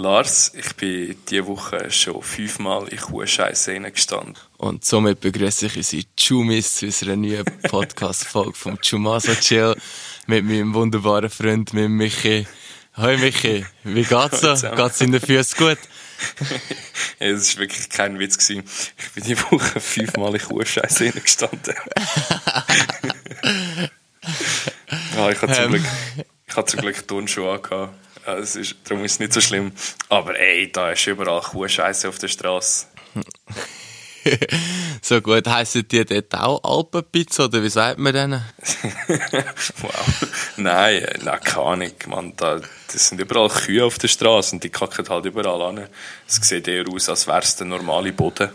Lars, ich bin diese Woche schon fünfmal in Kuhscheiße gestanden. Und somit begrüße ich unsere Chumis zu unserer neuen Podcast-Folge vom Chumaso Chill mit meinem wunderbaren Freund, mit Michi. Hoi Michi, wie geht's so? Geht's in den Füßen gut? das war wirklich kein Witz. Gewesen. Ich bin diese Woche fünfmal in Kuhscheiße gestanden. ah, ich hatte zum ähm. Glück, ich hatte zum Glück Turnschuhe angehabt. Es ist, darum ist es nicht so schlimm. Aber ey, da ist überall Kuhscheiße auf der Straße. so gut, heissen die dort auch Alpenpizza oder wie sagt man denen? wow. Nein, nein, keine Ahnung. Man, da, das sind überall Kühe auf der Straße und die kacken halt überall an. Es sieht eher aus, als wäre es der normale Boden.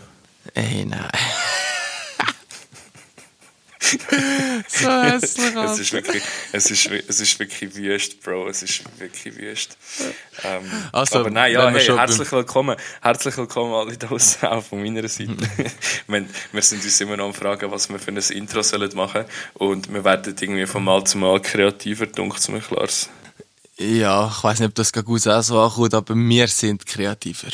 Ey, nein. so es ist wirklich, es ist, es ist wirklich wüst, Bro. Es ist wirklich wüst. Ähm, also, aber nein, ja, hey, herzlich willkommen. Herzlich willkommen alle da draußen, auch von meiner Seite. wir, wir sind uns immer noch am fragen, was wir für ein Intro sollen machen Und wir werden irgendwie von Mal zu Mal kreativer, dunkel zu mir, Lars. Ja, ich weiß nicht, ob das gut auch so ankommt, aber wir sind kreativer.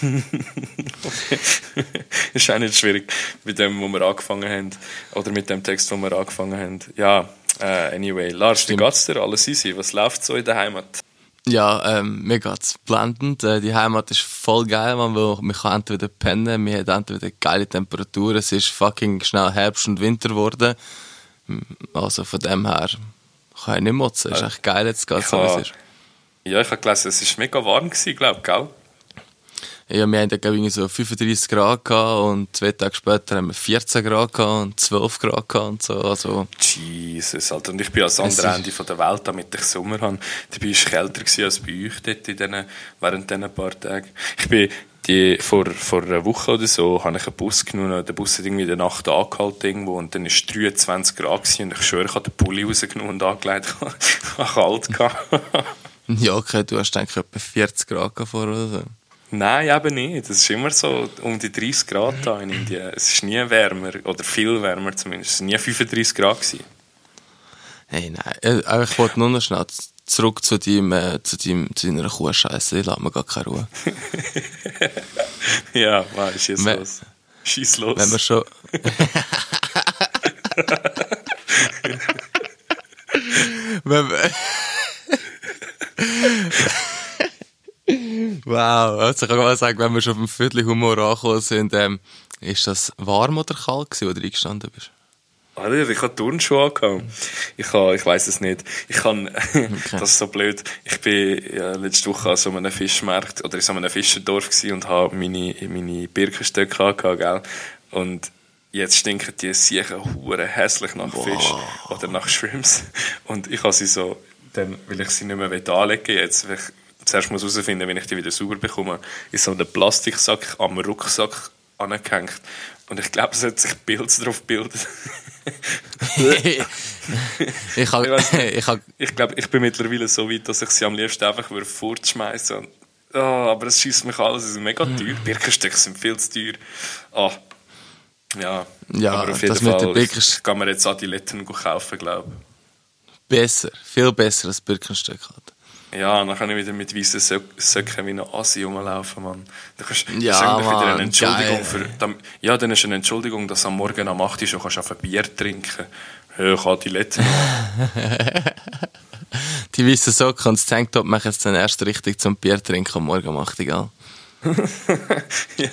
ist auch nicht schwierig mit dem, wo wir angefangen haben. Oder mit dem Text, wo wir angefangen haben. Ja, äh, anyway. Lars, Stimmt. wie geht's dir? Alles easy? Was läuft so in der Heimat? Ja, ähm, mir geht's blendend. Äh, die Heimat ist voll geil, man, weil man kann entweder pennen, wir haben entweder geile Temperaturen, es ist fucking schnell Herbst und Winter geworden. Also von dem her kann ich nicht motzen. Es ist echt geil, jetzt geht's so, wie es ist. Ja, ich habe gelesen, es war mega warm, glaube ich, gell? Ja, wir hatten irgendwie so 35 Grad gehabt und zwei Tage später haben wir 14 Grad gehabt und 12 Grad gehabt und so. Also, Jesus, Alter. Und ich bin ans andere Ende von der Welt, damit ich Sommer habe. Dabei war es kälter als bei euch dort in den, während diesen paar Tagen. Ich bin die, vor, vor einer Woche oder so habe ich einen Bus genommen. Der Bus hat irgendwie in der Nacht angehalten irgendwo und dann war es 23 Grad gewesen, und ich schwöre, ich habe den Pulli rausgenommen und angelegt. ich hatte kalt. ja, okay, du hast eigentlich etwa 40 Grad vor oder so. Nein, eben nicht. Es ist immer so um die 30 Grad da in Indien. Es ist nie wärmer, oder viel wärmer zumindest. Es war nie 35 Grad. Gewesen. Hey, nein. Äh, ich wollte nur noch schnell zurück zu, deinem, äh, zu, deinem, zu deiner Kuhscheiße. Ich lasse mir gar keine Ruhe. ja, ist jetzt wenn, los? Schieß los. Wenn wir schon... wenn wir... Wow, also ich kann mal sagen, wenn wir schon auf dem Humor angekommen sind, ähm, ist das warm oder kalt gewesen, wo du eingestanden bist? Alter, ich hatte Turnschuhe gehabt. Ich, habe, ich weiss es nicht. Ich kann, das ist so blöd. Ich bin ja, letzte Woche an so einem Fischmarkt oder in so einem Fischerdorf und habe meine, meine Birkenstöcke gehabt, gell? Und jetzt stinken die Siechen hure hässlich nach wow. Fisch oder nach Shrimps. Und ich habe sie so, dann will ich sie nicht mehr anlegen jetzt, zuerst muss herausfinden, wie ich die wieder sauber bekomme, ist so einen Plastiksack am Rucksack angehängt. Und ich glaube, es hat sich Pilz drauf gebildet. ich habe, ich, ich, ich glaube, ich bin mittlerweile so weit, dass ich sie am liebsten einfach fortschmeißen würde. Oh, aber es schießt mich alles, es ist mega teuer. Birkenstöcke sind viel zu teuer. Oh. Ja, ja, aber auf jeden Fall ich, kann man jetzt Adiletten kaufen, glaube ich. Besser, viel besser als Birkenstück halt. Ja, dann kann ich wieder mit weißen Söcken wie ein Assi rumlaufen, Mann. Dann kannst, ja, das ist wieder eine Entschuldigung geil. für, dann, ja, dann ist eine Entschuldigung, dass am Morgen am 8 Uhr schon kannst auf ein Bier trinken. Ja, ich habe die letzte Die weißen Socken und das Tanktop machen es dann erst richtig zum Bier trinken am Morgen um 8 Uhr, ja,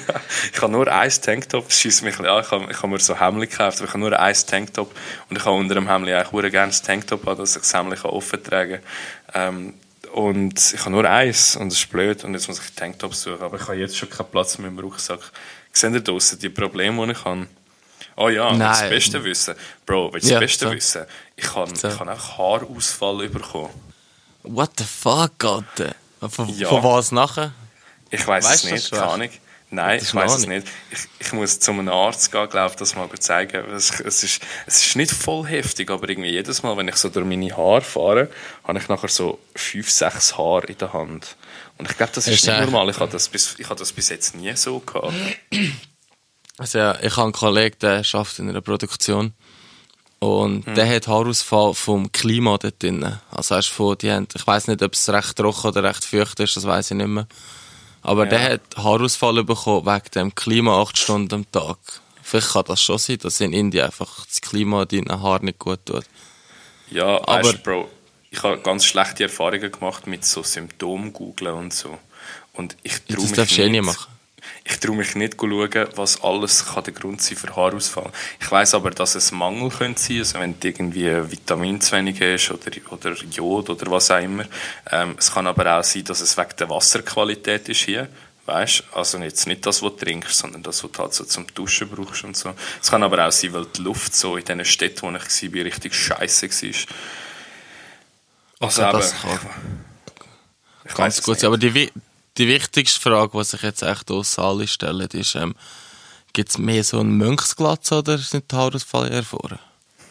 ich habe nur ein Tanktop, das schießt mich an. Ich habe, ich habe mir so Hemd gekauft, aber ich habe nur ein Tanktop und ich habe unter dem Hemd eigentlich gerne das Tanktop an, dass ich das Hemd offen tragen kann. Ähm, und ich habe nur eins und es ist blöd und jetzt muss ich Tanktops suchen. Aber ich habe jetzt schon keinen Platz mehr im Rucksack. Seht ihr draussen die Probleme, die ich habe? Oh ja, Nein. das Beste wissen. Bro, willst du ja, das Beste so. wissen? Ich habe, so. ich habe einfach Haarausfall bekommen. What the fuck, Alter? Von, ja. von was nachher? Ich weiß es nicht, keine Ahnung. Nein, ich weiß es nicht. Ich, ich muss zu einem Arzt gehen, glaube das mal zeigen. Es, es, ist, es ist nicht voll heftig, aber irgendwie jedes Mal, wenn ich so durch meine Haare fahre, habe ich nachher so fünf, sechs Haare in der Hand. Und ich glaube, das ist, ist nicht normal. Ich habe das, bis, ich habe das bis jetzt nie so gehabt. Also ja, ich habe einen Kollegen, der arbeitet in einer Produktion. Und mhm. der hat Haarausfall vom Klima dort drin. Also hast von, die haben, ich weiß nicht, ob es recht trocken oder recht feucht ist, das weiß ich nicht mehr. Aber ja. der hat Haarausfall bekommen wegen dem Klima acht Stunden am Tag. Vielleicht kann das schon sein, dass in Indien einfach das Klima deinen Haar nicht gut tut. Ja, aber weißt, Bro, ich habe ganz schlechte Erfahrungen gemacht mit so Symptomen googeln und so. Und ich traue mich darfst nicht. machen. Ich traue mich nicht zu schauen, was alles kann der Grund sein für Haarausfall. Ich weiß aber, dass es Mangel könnte sein, also wenn du irgendwie Vitamin zu wenig hast oder, oder Jod oder was auch immer. Ähm, es kann aber auch sein, dass es wegen der Wasserqualität ist hier. Weißt also jetzt nicht das, was du trinkst, sondern das, was du halt so zum Duschen brauchst und so. Es kann aber auch sein, weil die Luft so in diesen Städten, wo ich war, richtig scheiße war. Also, also das kann ich, ich ganz gut. Aber die, die wichtigste Frage, die sich jetzt echt aus alle stellen, ist, ähm, gibt es mehr so einen Mönchsglatz oder sind die Haarausfall eher vorne?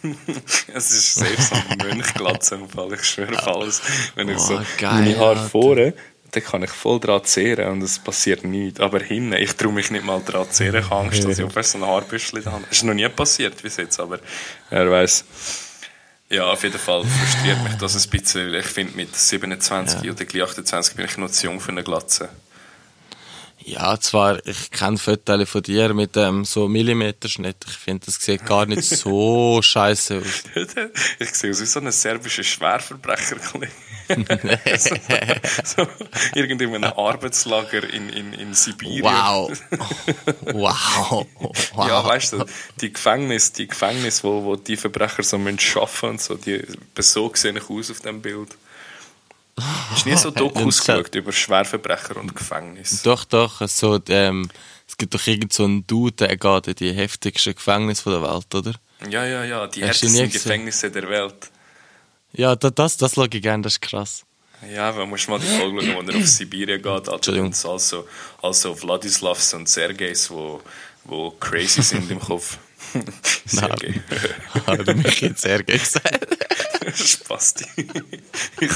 es ist sehr so ein Mönchglatzenfall, ich schwöre auf alles. Wenn ich oh, so geil, meine Haare vorne, dann kann ich voll dran zehren und es passiert nichts. Aber hinten, ich traue mich nicht mal dran zehren, ich habe Angst, dass ich auf so ein Haarbüschel habe. Es ist noch nie passiert bis jetzt, aber wer weiß. Ja, auf jeden Fall frustriert mich das ein bisschen. Ich finde, mit 27 ja. oder gleich 28 bin ich noch zu jung für eine Glatze. Ja, zwar, ich kenne Fotos von dir mit dem ähm, so Millimeterschnitt. Ich finde, das sieht gar nicht so scheiße aus. ich sehe aus wie so ein serbischer Schwerverbrecher. so, so irgendwie in einem Arbeitslager in, in, in Sibirien. Wow. wow. wow. Ja, weißt du, die Gefängnis, die Gefängnis, wo, wo die Verbrecher so müssen arbeiten und so, die, so sehe ich aus auf dem Bild. Hast du nie so Dokus geschaut über Schwerverbrecher und Gefängnis? Doch, doch. So, ähm, es gibt doch irgend so einen Dude, der geht in die heftigsten Gefängnisse der Welt, oder? Ja, ja, ja. Die härtesten Gefängnisse der Welt. Ja, das, das, das schaue ich gerne, das ist krass. Ja, man muss mal die Folge schauen, wo er auf Sibirien geht. Also, also, also Vladislavs und Sergejs, wo, wo crazy sind im Kopf. Sergej. Hat er mich jetzt Sergej gesagt? Spasti. ich,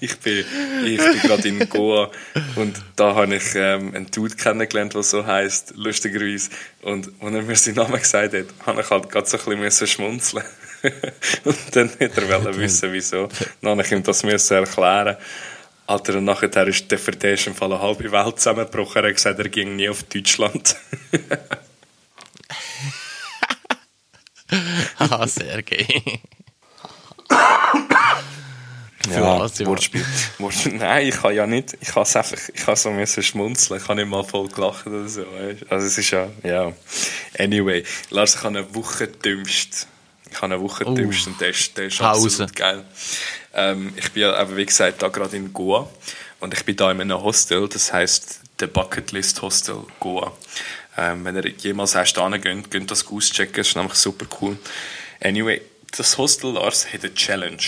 ich bin, ich bin gerade in Goa und da habe ich ähm, einen Dude kennengelernt, der so heisst, lustigerweise. Und als er mir seinen Namen gesagt hat, habe ich halt gerade so ein bisschen schmunzeln und dann hätte er wissen, wieso. Dann habe ich ihm das müssen erklären. Alter, und nachher ist der für den im Fall eine halbe Welt zusammengebrochen. Er hat gesagt, er ging nie auf Deutschland. Haha, Sergej. ja, Wortspiel. Wortspiel. Nein, ich kann ja nicht, ich kann es einfach, ich kann so müssen schmunzeln, ich kann nicht mal voll gelacht oder so, Also es ist ja, ja. Anyway, Lars, ich habe eine Woche dümmst. Ich habe eine Woche dümmst uh, und der ist, der ist absolut geil. Ähm, ich bin ja, wie gesagt, da gerade in Goa und ich bin da in einem Hostel, das heißt The Bucket List Hostel Goa. Ähm, wenn ihr jemals erst geht, geht das auschecken, das ist nämlich super cool. Anyway, das Hostel Lars hat eine Challenge.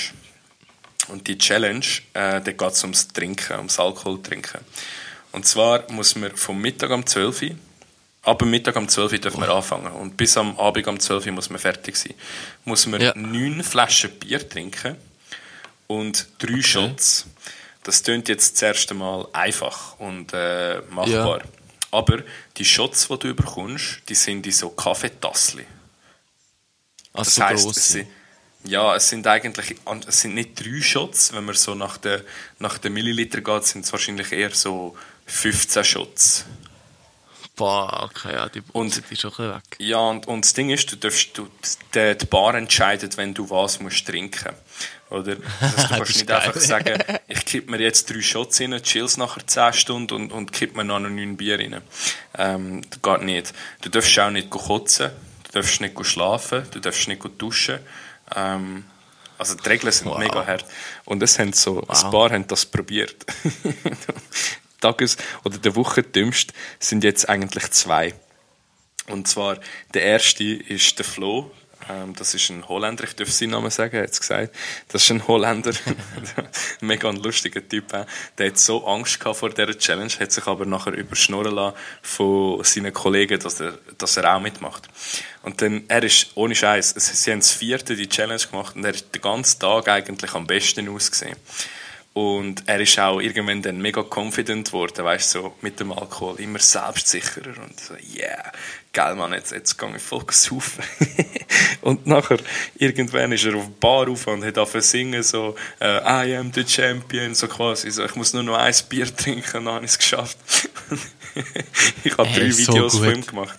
Und die Challenge, äh, da geht es ums Trinken, ums Alkohol trinken. Und zwar muss man vom Mittag um 12 Uhr, ab dem Mittag um 12 Uhr dürfen wir anfangen. Und bis am Abend um 12 Uhr muss man fertig sein. Muss man ja. neun Flaschen Bier trinken und drei okay. Shots. Das klingt jetzt das erste Mal einfach und äh, machbar. Ja. Aber die Shots, die du bekommst, die sind in so Kaffeetassli. Also das so heisst, es sind, ja, es sind eigentlich es sind nicht drei Shots. Wenn man so nach den, nach den Milliliter geht, sind es wahrscheinlich eher so 15 Shots. Boah, okay, ja, die und, ist schon weg. Ja, und, und das Ding ist, du darfst, du, die, die Bar entscheidet, wenn du was musst trinken oder? Also, du kannst nicht geil. einfach sagen, ich kippe mir jetzt drei Shots rein, chills nachher 10 Stunden und, und kippe mir noch neun Bier rein. Ähm, das geht nicht. Du darfst auch nicht kotzen, du darfst nicht schlafen, du darfst nicht duschen. Ähm, also die Regeln sind wow. mega hart. Und es haben so, wow. ein paar haben das probiert. Tages- oder der Woche dümmst sind jetzt eigentlich zwei. Und zwar, der erste ist der Flo. Ähm, das ist ein Holländer, ich darf seinen Namen sagen, er hat es gesagt. Das ist ein Holländer, mega ein lustiger Typ. Äh. Der hat so Angst gehabt vor dieser Challenge, hat sich aber nachher überschnurren lassen von seinen Kollegen, dass er, dass er auch mitmacht. Und dann, er ist, ohne Scheiß, sie haben das vierte die Challenge gemacht und er hat den ganzen Tag eigentlich am besten ausgesehen. Und er ist auch irgendwann dann mega confident geworden, weißt du, so mit dem Alkohol, immer selbstsicherer und so, yeah, geil Mann, jetzt, jetzt gehe ich voll saufen. und nachher, irgendwann ist er auf die Bar auf und hat angefangen singen, so, uh, I am the champion, so quasi, so, ich muss nur noch ein Bier trinken, dann habe ich es geschafft. ich habe drei so Videos gut. von ihm gemacht.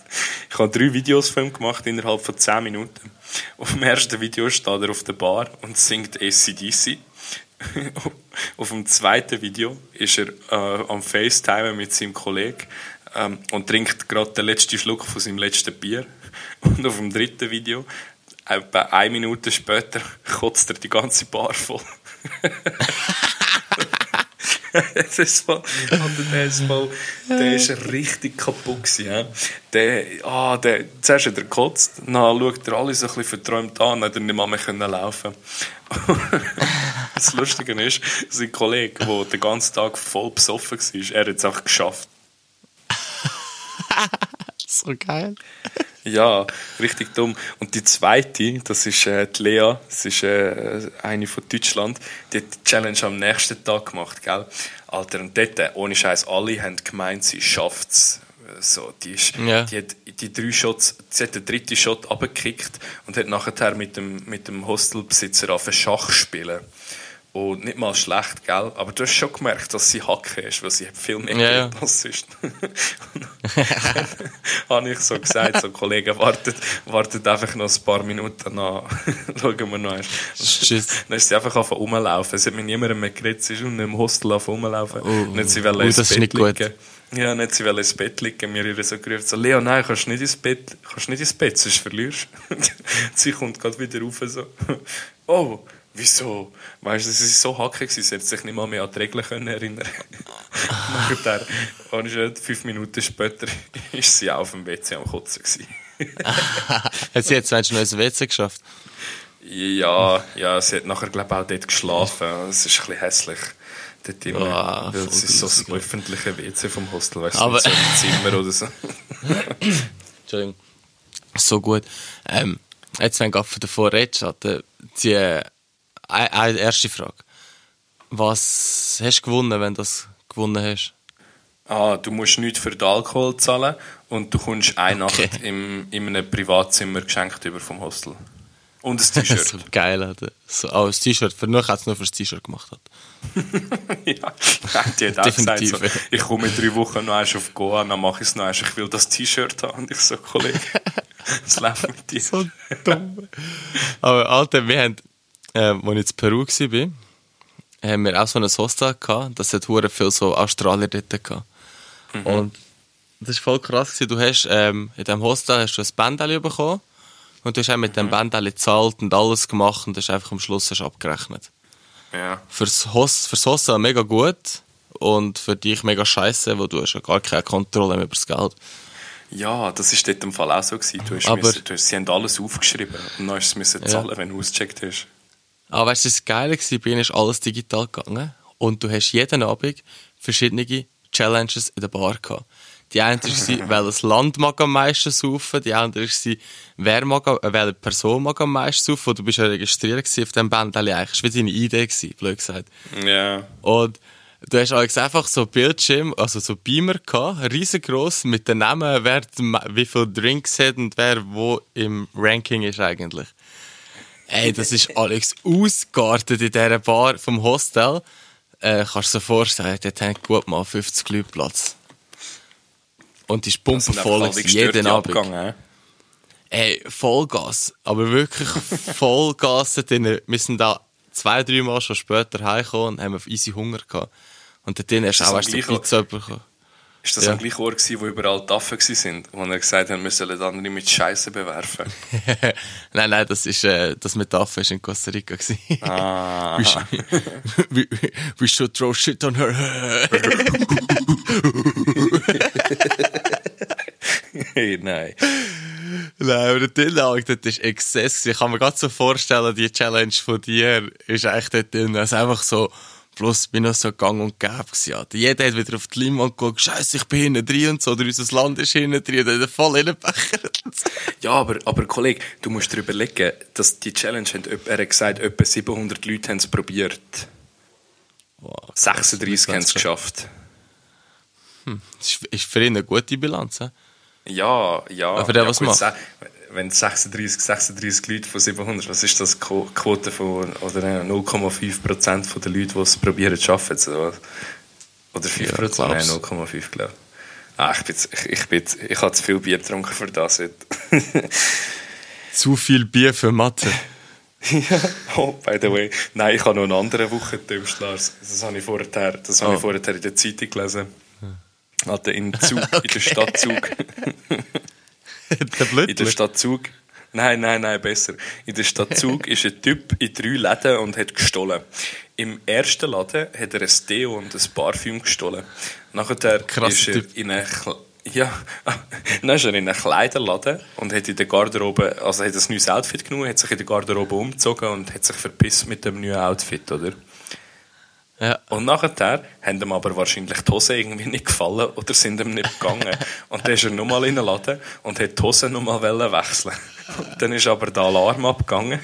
Ich habe drei Videos von ihm gemacht innerhalb von zehn Minuten. Auf dem ersten Video steht er auf der Bar und singt ACDC. auf dem zweiten Video ist er äh, am FaceTime mit seinem Kollegen ähm, und trinkt gerade den letzten Schluck von seinem letzten Bier. Und auf dem dritten Video, etwa eine Minute später, kotzt er die ganze Bar voll. ist voll, der voll, der ist richtig kaputt ja. Der, ah, der, zuerst hat er gekotzt, dann schaut er alle so ein bisschen verträumt an, dann hat er nicht mehr, mehr laufen Das Lustige ist, sein Kollege, der den ganzen Tag voll besoffen war, er hat es auch geschafft. So geil. Ja, richtig dumm. Und die zweite, das ist äh, die Lea, das ist äh, eine von Deutschland, die hat die Challenge am nächsten Tag gemacht, gell? Alter, und dort, äh, ohne Scheiß, alle haben gemeint, sie schafft es. So, die, ist, ja. die hat die drei Shots, sie hat den dritten Shot abgekickt und hat nachher mit dem, mit dem Hostelbesitzer auf Schach spielen. Und nicht mal schlecht, gell? Aber du hast schon gemerkt, dass sie Hacke ist, weil sie hat viel mehr ja, Geld als sonst. habe ich so gesagt, so Kollegen, wartet, wartet einfach noch ein paar Minuten nach. Schauen wir noch. Tschüss. Dann ist sie einfach auf rumlaufen. Sie hat mit niemandem mehr geredet, sie ist unten im Hostel auf rumlaufen. Oh, nicht sie will oh, ins Bett liegen. Gut. Ja, nicht sie will ins Bett liegen. Mir ihr so gerufen, so, Leo, nein, kannst nicht ins Bett, kannst nicht ins Bett, sonst verlierst Sie kommt gerade wieder rauf, so, oh, wieso? Weißt du, sie ist so hackig, sie hätte sich nicht mal mehr an die Regeln können erinnern Nachher, und fünf Minuten später, ist sie auf dem WC am Kotzen Hat sie jetzt noch ins WC geschafft? Ja, ja, sie hat nachher, glaube ich, auch dort geschlafen. Es ist ein bisschen hässlich. Dort immer, oh, weil es ist so das öffentliche WC vom Hostel, weißt du, so ein Zimmer oder so. Entschuldigung. So gut. Ähm, jetzt, wenn du davor redest, die eine erste Frage. Was hast du gewonnen, wenn du das gewonnen hast? Ah, du musst nichts für den Alkohol zahlen und du kommst eine okay. Nacht im, in einem Privatzimmer geschenkt über vom Hostel. Und ein T-Shirt. so geil, Alter. So, oh, ein T-Shirt. Für nur hat es nur fürs T-Shirt gemacht. Hat. ja, die hat auch gesagt, so, ich komme in drei Wochen noch einmal auf Goa, dann mache ich es noch einmal, ich will das T-Shirt haben. Und ich so, Kollege, was läuft mit dir? so dumm. Aber Alter, wir haben äh, als ich in Peru war, haben wir auch so ein Hostel gehabt, das hat hure viel so Australier dort gehabt. Mhm. Und das war voll krass. Gewesen. Du hast, ähm, in diesem Hostel hast du ein Bändeli bekommen und du hast auch mit mhm. dem Bändeli gezahlt und alles gemacht und das ist einfach am Schluss hast abgerechnet. Ja. Fürs, Host, fürs Hostel mega gut und für dich mega scheiße, weil du hast ja gar keine Kontrolle mehr über das Geld. Ja, das war dort im Fall auch so. Gewesen. Du hast Aber, müssen, du hast, sie haben alles aufgeschrieben und dann hast du zahlen, ja. wenn du ausgecheckt hast. Aber weißt du, das Geile war, bei ihnen ist alles digital gegangen und du hast jeden Abend verschiedene Challenges in der Bar gehabt. Die eine war, welches Land mag am meisten saufen, die andere war, wer mag, äh, welche Person mag am meisten saufen, du bist ja registriert auf diesem Band, eigentlich. Das war wie deine Idee, gewesen, blöd gesagt. Ja. Und du hast eigentlich einfach so Bildschirm, also so Beamer gehabt, riesengroß, mit den Namen, wer wie viele Drinks hat und wer wo im Ranking ist eigentlich. Ey, das ist Alex ausgeartet in dieser Bar vom Hostel. Äh, kannst du dir vorstellen, dort haben gut mal 50 Leute Platz. Und die ist pumpenvoll, jeden Abend. Abgang, Ey, Vollgas. Aber wirklich Vollgas. wir sind da zwei, drei Mal schon später heimgekommen und haben auf easy Hunger gehabt. Und dort hast du auch erst die Pizza bekommen. Ist das ja. am gleichen Ort gewesen, wo überall Taffen waren, wo er gesagt hat, wir sollen andere mit Scheiße bewerfen? nein, nein, das ist, äh, das mit Taffen war in Costa Rica gewesen. Ah. we, we, we should throw shit on her. hey, nein. Nein, aber der Tillage, das ist Exzess. Ich kann mir gerade so vorstellen, die Challenge von dir ist echt dort drin. Also einfach so, Plus bin ich so gang und gäbe gewesen. Jeder hat wieder auf die Leinwand geguckt, scheiße, ich bin hinten drin und so, oder unser Land ist hinten drin, und voll reingebechert. ja, aber, aber Kollege, du musst dir überlegen, dass die Challenge, hat, er hat gesagt, etwa 700 Leute haben es probiert. Wow. Fuck, 36 haben es geschafft. Hm. Das ist für ihn eine gute Bilanz. He? Ja, ja. Aber der ja, was macht? Wenn 36, 36 Leute von 700, was ist das? Qu- Quote von oder äh, 0,5% von den Leuten, die es probieren zu arbeiten? So. Oder 5%? Ja, glaub's. Nein, 0,5 glaube ich. Ah, ich, bin, ich, ich, bin, ich habe zu viel Bier getrunken für das. heute. Zu viel Bier für Mathe. ja, oh, by the way. Nein, ich habe noch einen anderen Wochentümst, Lars. Das habe ich vorher, das habe Oh. ich vorher in der Zeitung gelesen. Alter, in Zug, in der Stadt Der In der Blödler. Stadt Zug. Nein, nein, nein, besser. In der Stadt Zug ist ein Typ in drei Läden und hat gestohlen. Im ersten Laden hat er ein Deo und ein Parfüm gestohlen. Nachher Krasser ist er Typ. in eine, Kle- ja, dann ist er in einen Kleiderladen und hat in der Garderobe, also hat ein neues Outfit genommen, hat sich in der Garderobe umgezogen und hat sich verpisst mit dem neuen Outfit, oder? Ja. Und nachher haben ihm aber wahrscheinlich die Hosen irgendwie nicht gefallen oder sind ihm nicht gegangen. Und dann ist er nochmal in den Laden und hat die Hosen nochmal wechseln und Dann ist aber der Alarm abgegangen,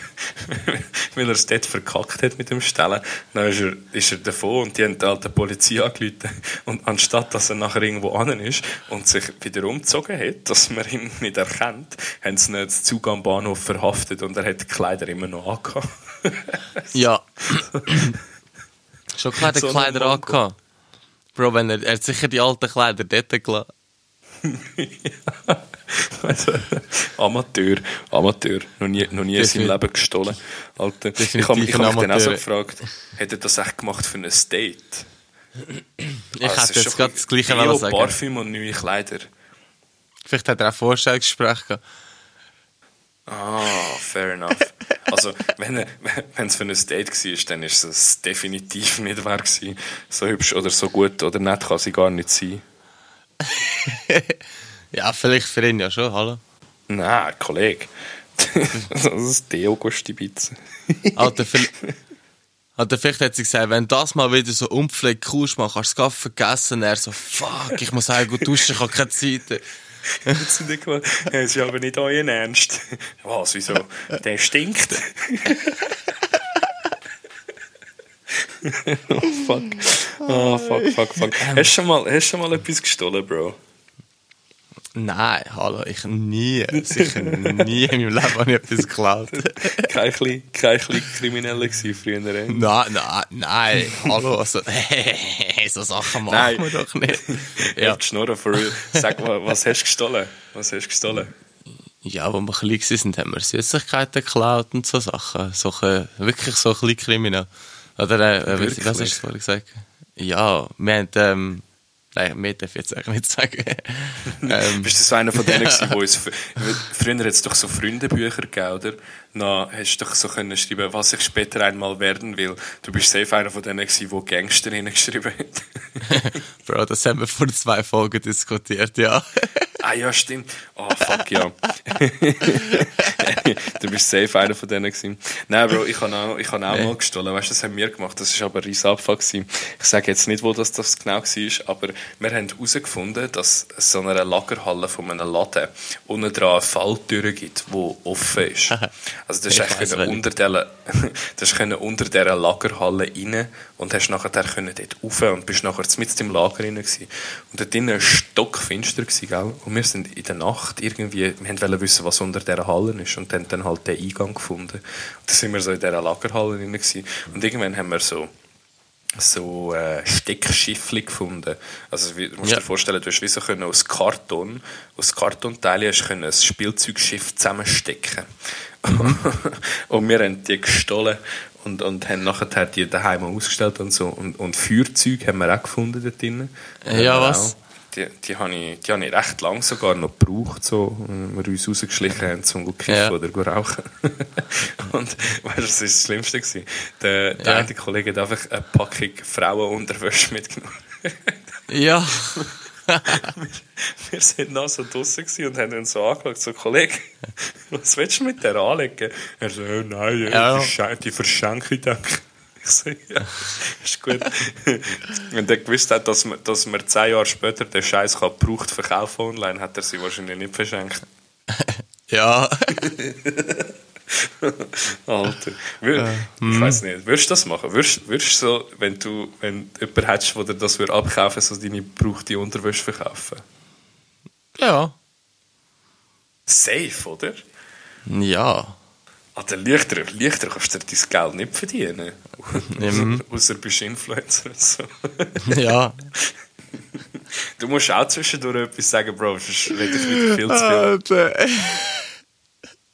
weil er es dort verkackt hat mit dem Stellen. Dann ist er, ist er davon und die haben halt die Polizei angerufen. Und anstatt dass er nachher irgendwo an ist und sich wieder umgezogen hat, dass man ihn nicht erkennt, haben sie ihn jetzt Zug am Bahnhof verhaftet und er hat die Kleider immer noch angehabt. Ja. Schon Kleider, So Kleider angehabt. Bro, wenn er, er hat sicher die alten Kleider dort gelassen. Also, Amateur, Amateur. Noch nie, noch nie in seinem Defini- Leben gestohlen. Alter. Ich Definitiv habe ich mich dann auch so gefragt, hätte er das echt gemacht für ein Date? Ich es hätte jetzt gerade das Gleiche wollen sagen. Parfüm und neue Kleider. Vielleicht hat er auch Vorstellungsgespräche gehabt. Ah, fair enough. Also, wenn es für ein Date war, dann ist es definitiv nicht wahr gewesen. So hübsch oder so gut oder nett kann sie gar nicht sein. Ja, vielleicht für ihn ja schon, hallo. Nein, Kollege. das ist Deo stibitzen. Alter, vielleicht, Alter, vielleicht hat sie gesagt, wenn das mal wieder so unpflegt kommst, man kannst du es vergessen. Er so, fuck, ich muss auch gut duschen, ich habe keine Zeit. Die gemeint, ja, es ist aber nicht euer Ernst. Was, wieso? Der stinkt. oh fuck. Oh fuck, fuck, fuck. Hast du schon mal, hast du schon mal etwas gestohlen, Bro? Nein, hallo, ich nie, sicher nie in meinem Leben habe ich etwas geklaut. Kein klein, kein klein Krimineller gewesen früher. eh? Nein, nein, nein, hallo, also, so Sachen machen Nein. wir doch nicht. Ja. Ja, Die Schnurren, for real. Sag mal, was hast du gestohlen? Was hast du gestohlen? ja, wo wir klein waren, haben wir Süßigkeiten geklaut und so Sachen. So, wirklich so klein kriminell. Oder, äh, äh, was, hast du vorhin gesagt? Ja, wir haben, ähm, nein, mehr darf ich jetzt eigentlich nicht sagen. ähm, Bist du so einer von denen gewesen, wo es, fr- früher hat es doch so Freundebücher gegeben, oder? Dann hast du doch so können schreiben, was ich später einmal werden will. Du bist safe einer von denen gewesen, wo Gangster hingeschrieben hat. Bro, das haben wir vor zwei Folgen diskutiert, ja. Ah ja, stimmt. Oh, fuck, ja. du bist safe einer von denen gewesen. Nein, Bro, ich habe auch, ich habe auch Nee. mal gestohlen. Weißt du, das haben wir gemacht. Das ist aber ein riesen Abfall gewesen. Ich sage jetzt nicht, wo das, das genau war, aber wir haben herausgefunden, dass es so einer Lagerhalle von einem Laden unten dran eine Falltür gibt, die offen ist. Also, das ist Ich echt weiss können welche. unter das können unter dieser Lagerhalle rein und hast nachher können dort rauf und bist nachher mit im Lager rein gewesen. Und dort drinnen war stockfinster gewesen, gell? Und wir sind in der Nacht irgendwie, wir wollten wissen, was unter dieser Halle ist und haben dann halt den Eingang gefunden. Und dann sind wir so in dieser Lagerhalle rein gewesen. Und irgendwann haben wir so so äh, Steckschiffli gefunden. Also du musst Ja. dir vorstellen, du hast wie so können aus Karton, aus Kartonteilen hast können ein Spielzeugschiff zusammenstecken. und wir haben die gestohlen und, und haben nachher die daheim ausgestellt und so. Und, und Feuerzeuge haben wir auch gefunden dort drinnen. Ja, wir was? auch. Die, die habe ich, die habe ich recht lang sogar noch gebraucht, so, wenn wir uns rausgeschlichen haben, zum zu kiffen Ja. oder zu rauchen. und weißt das war das Schlimmste. Gewesen. Der, der Ja. eine Kollege hat einfach eine Packung Frauenunterwäsche mitgenommen. Ja. wir sind noch so draußen und haben uns so angeschaut, so, Kollege, was willst du mit der anlegen? Er so, oh nein, ja, die, die verschenke ich, denke so, ja, ist gut. Wenn er gewusst hat, dass man, dass man zehn Jahre später den Scheiß gebraucht verkaufen online, hat er sie wahrscheinlich nicht verschenkt. Ja. Alter. Ich weiß nicht, würdest du das machen? Würdest, würdest du so, wenn du wenn jemanden hättest, der dir das würde abkaufen so deine gebrauchte Unterwäsche verkaufen? Ja. Safe, oder? Ja. Alter, leichter, leichter kannst du dir dein Geld nicht verdienen. Mhm. Außer du bist Influencer und so. Ja. Du musst auch zwischendurch etwas sagen, Bro, sonst rede ich wieder viel zu viel.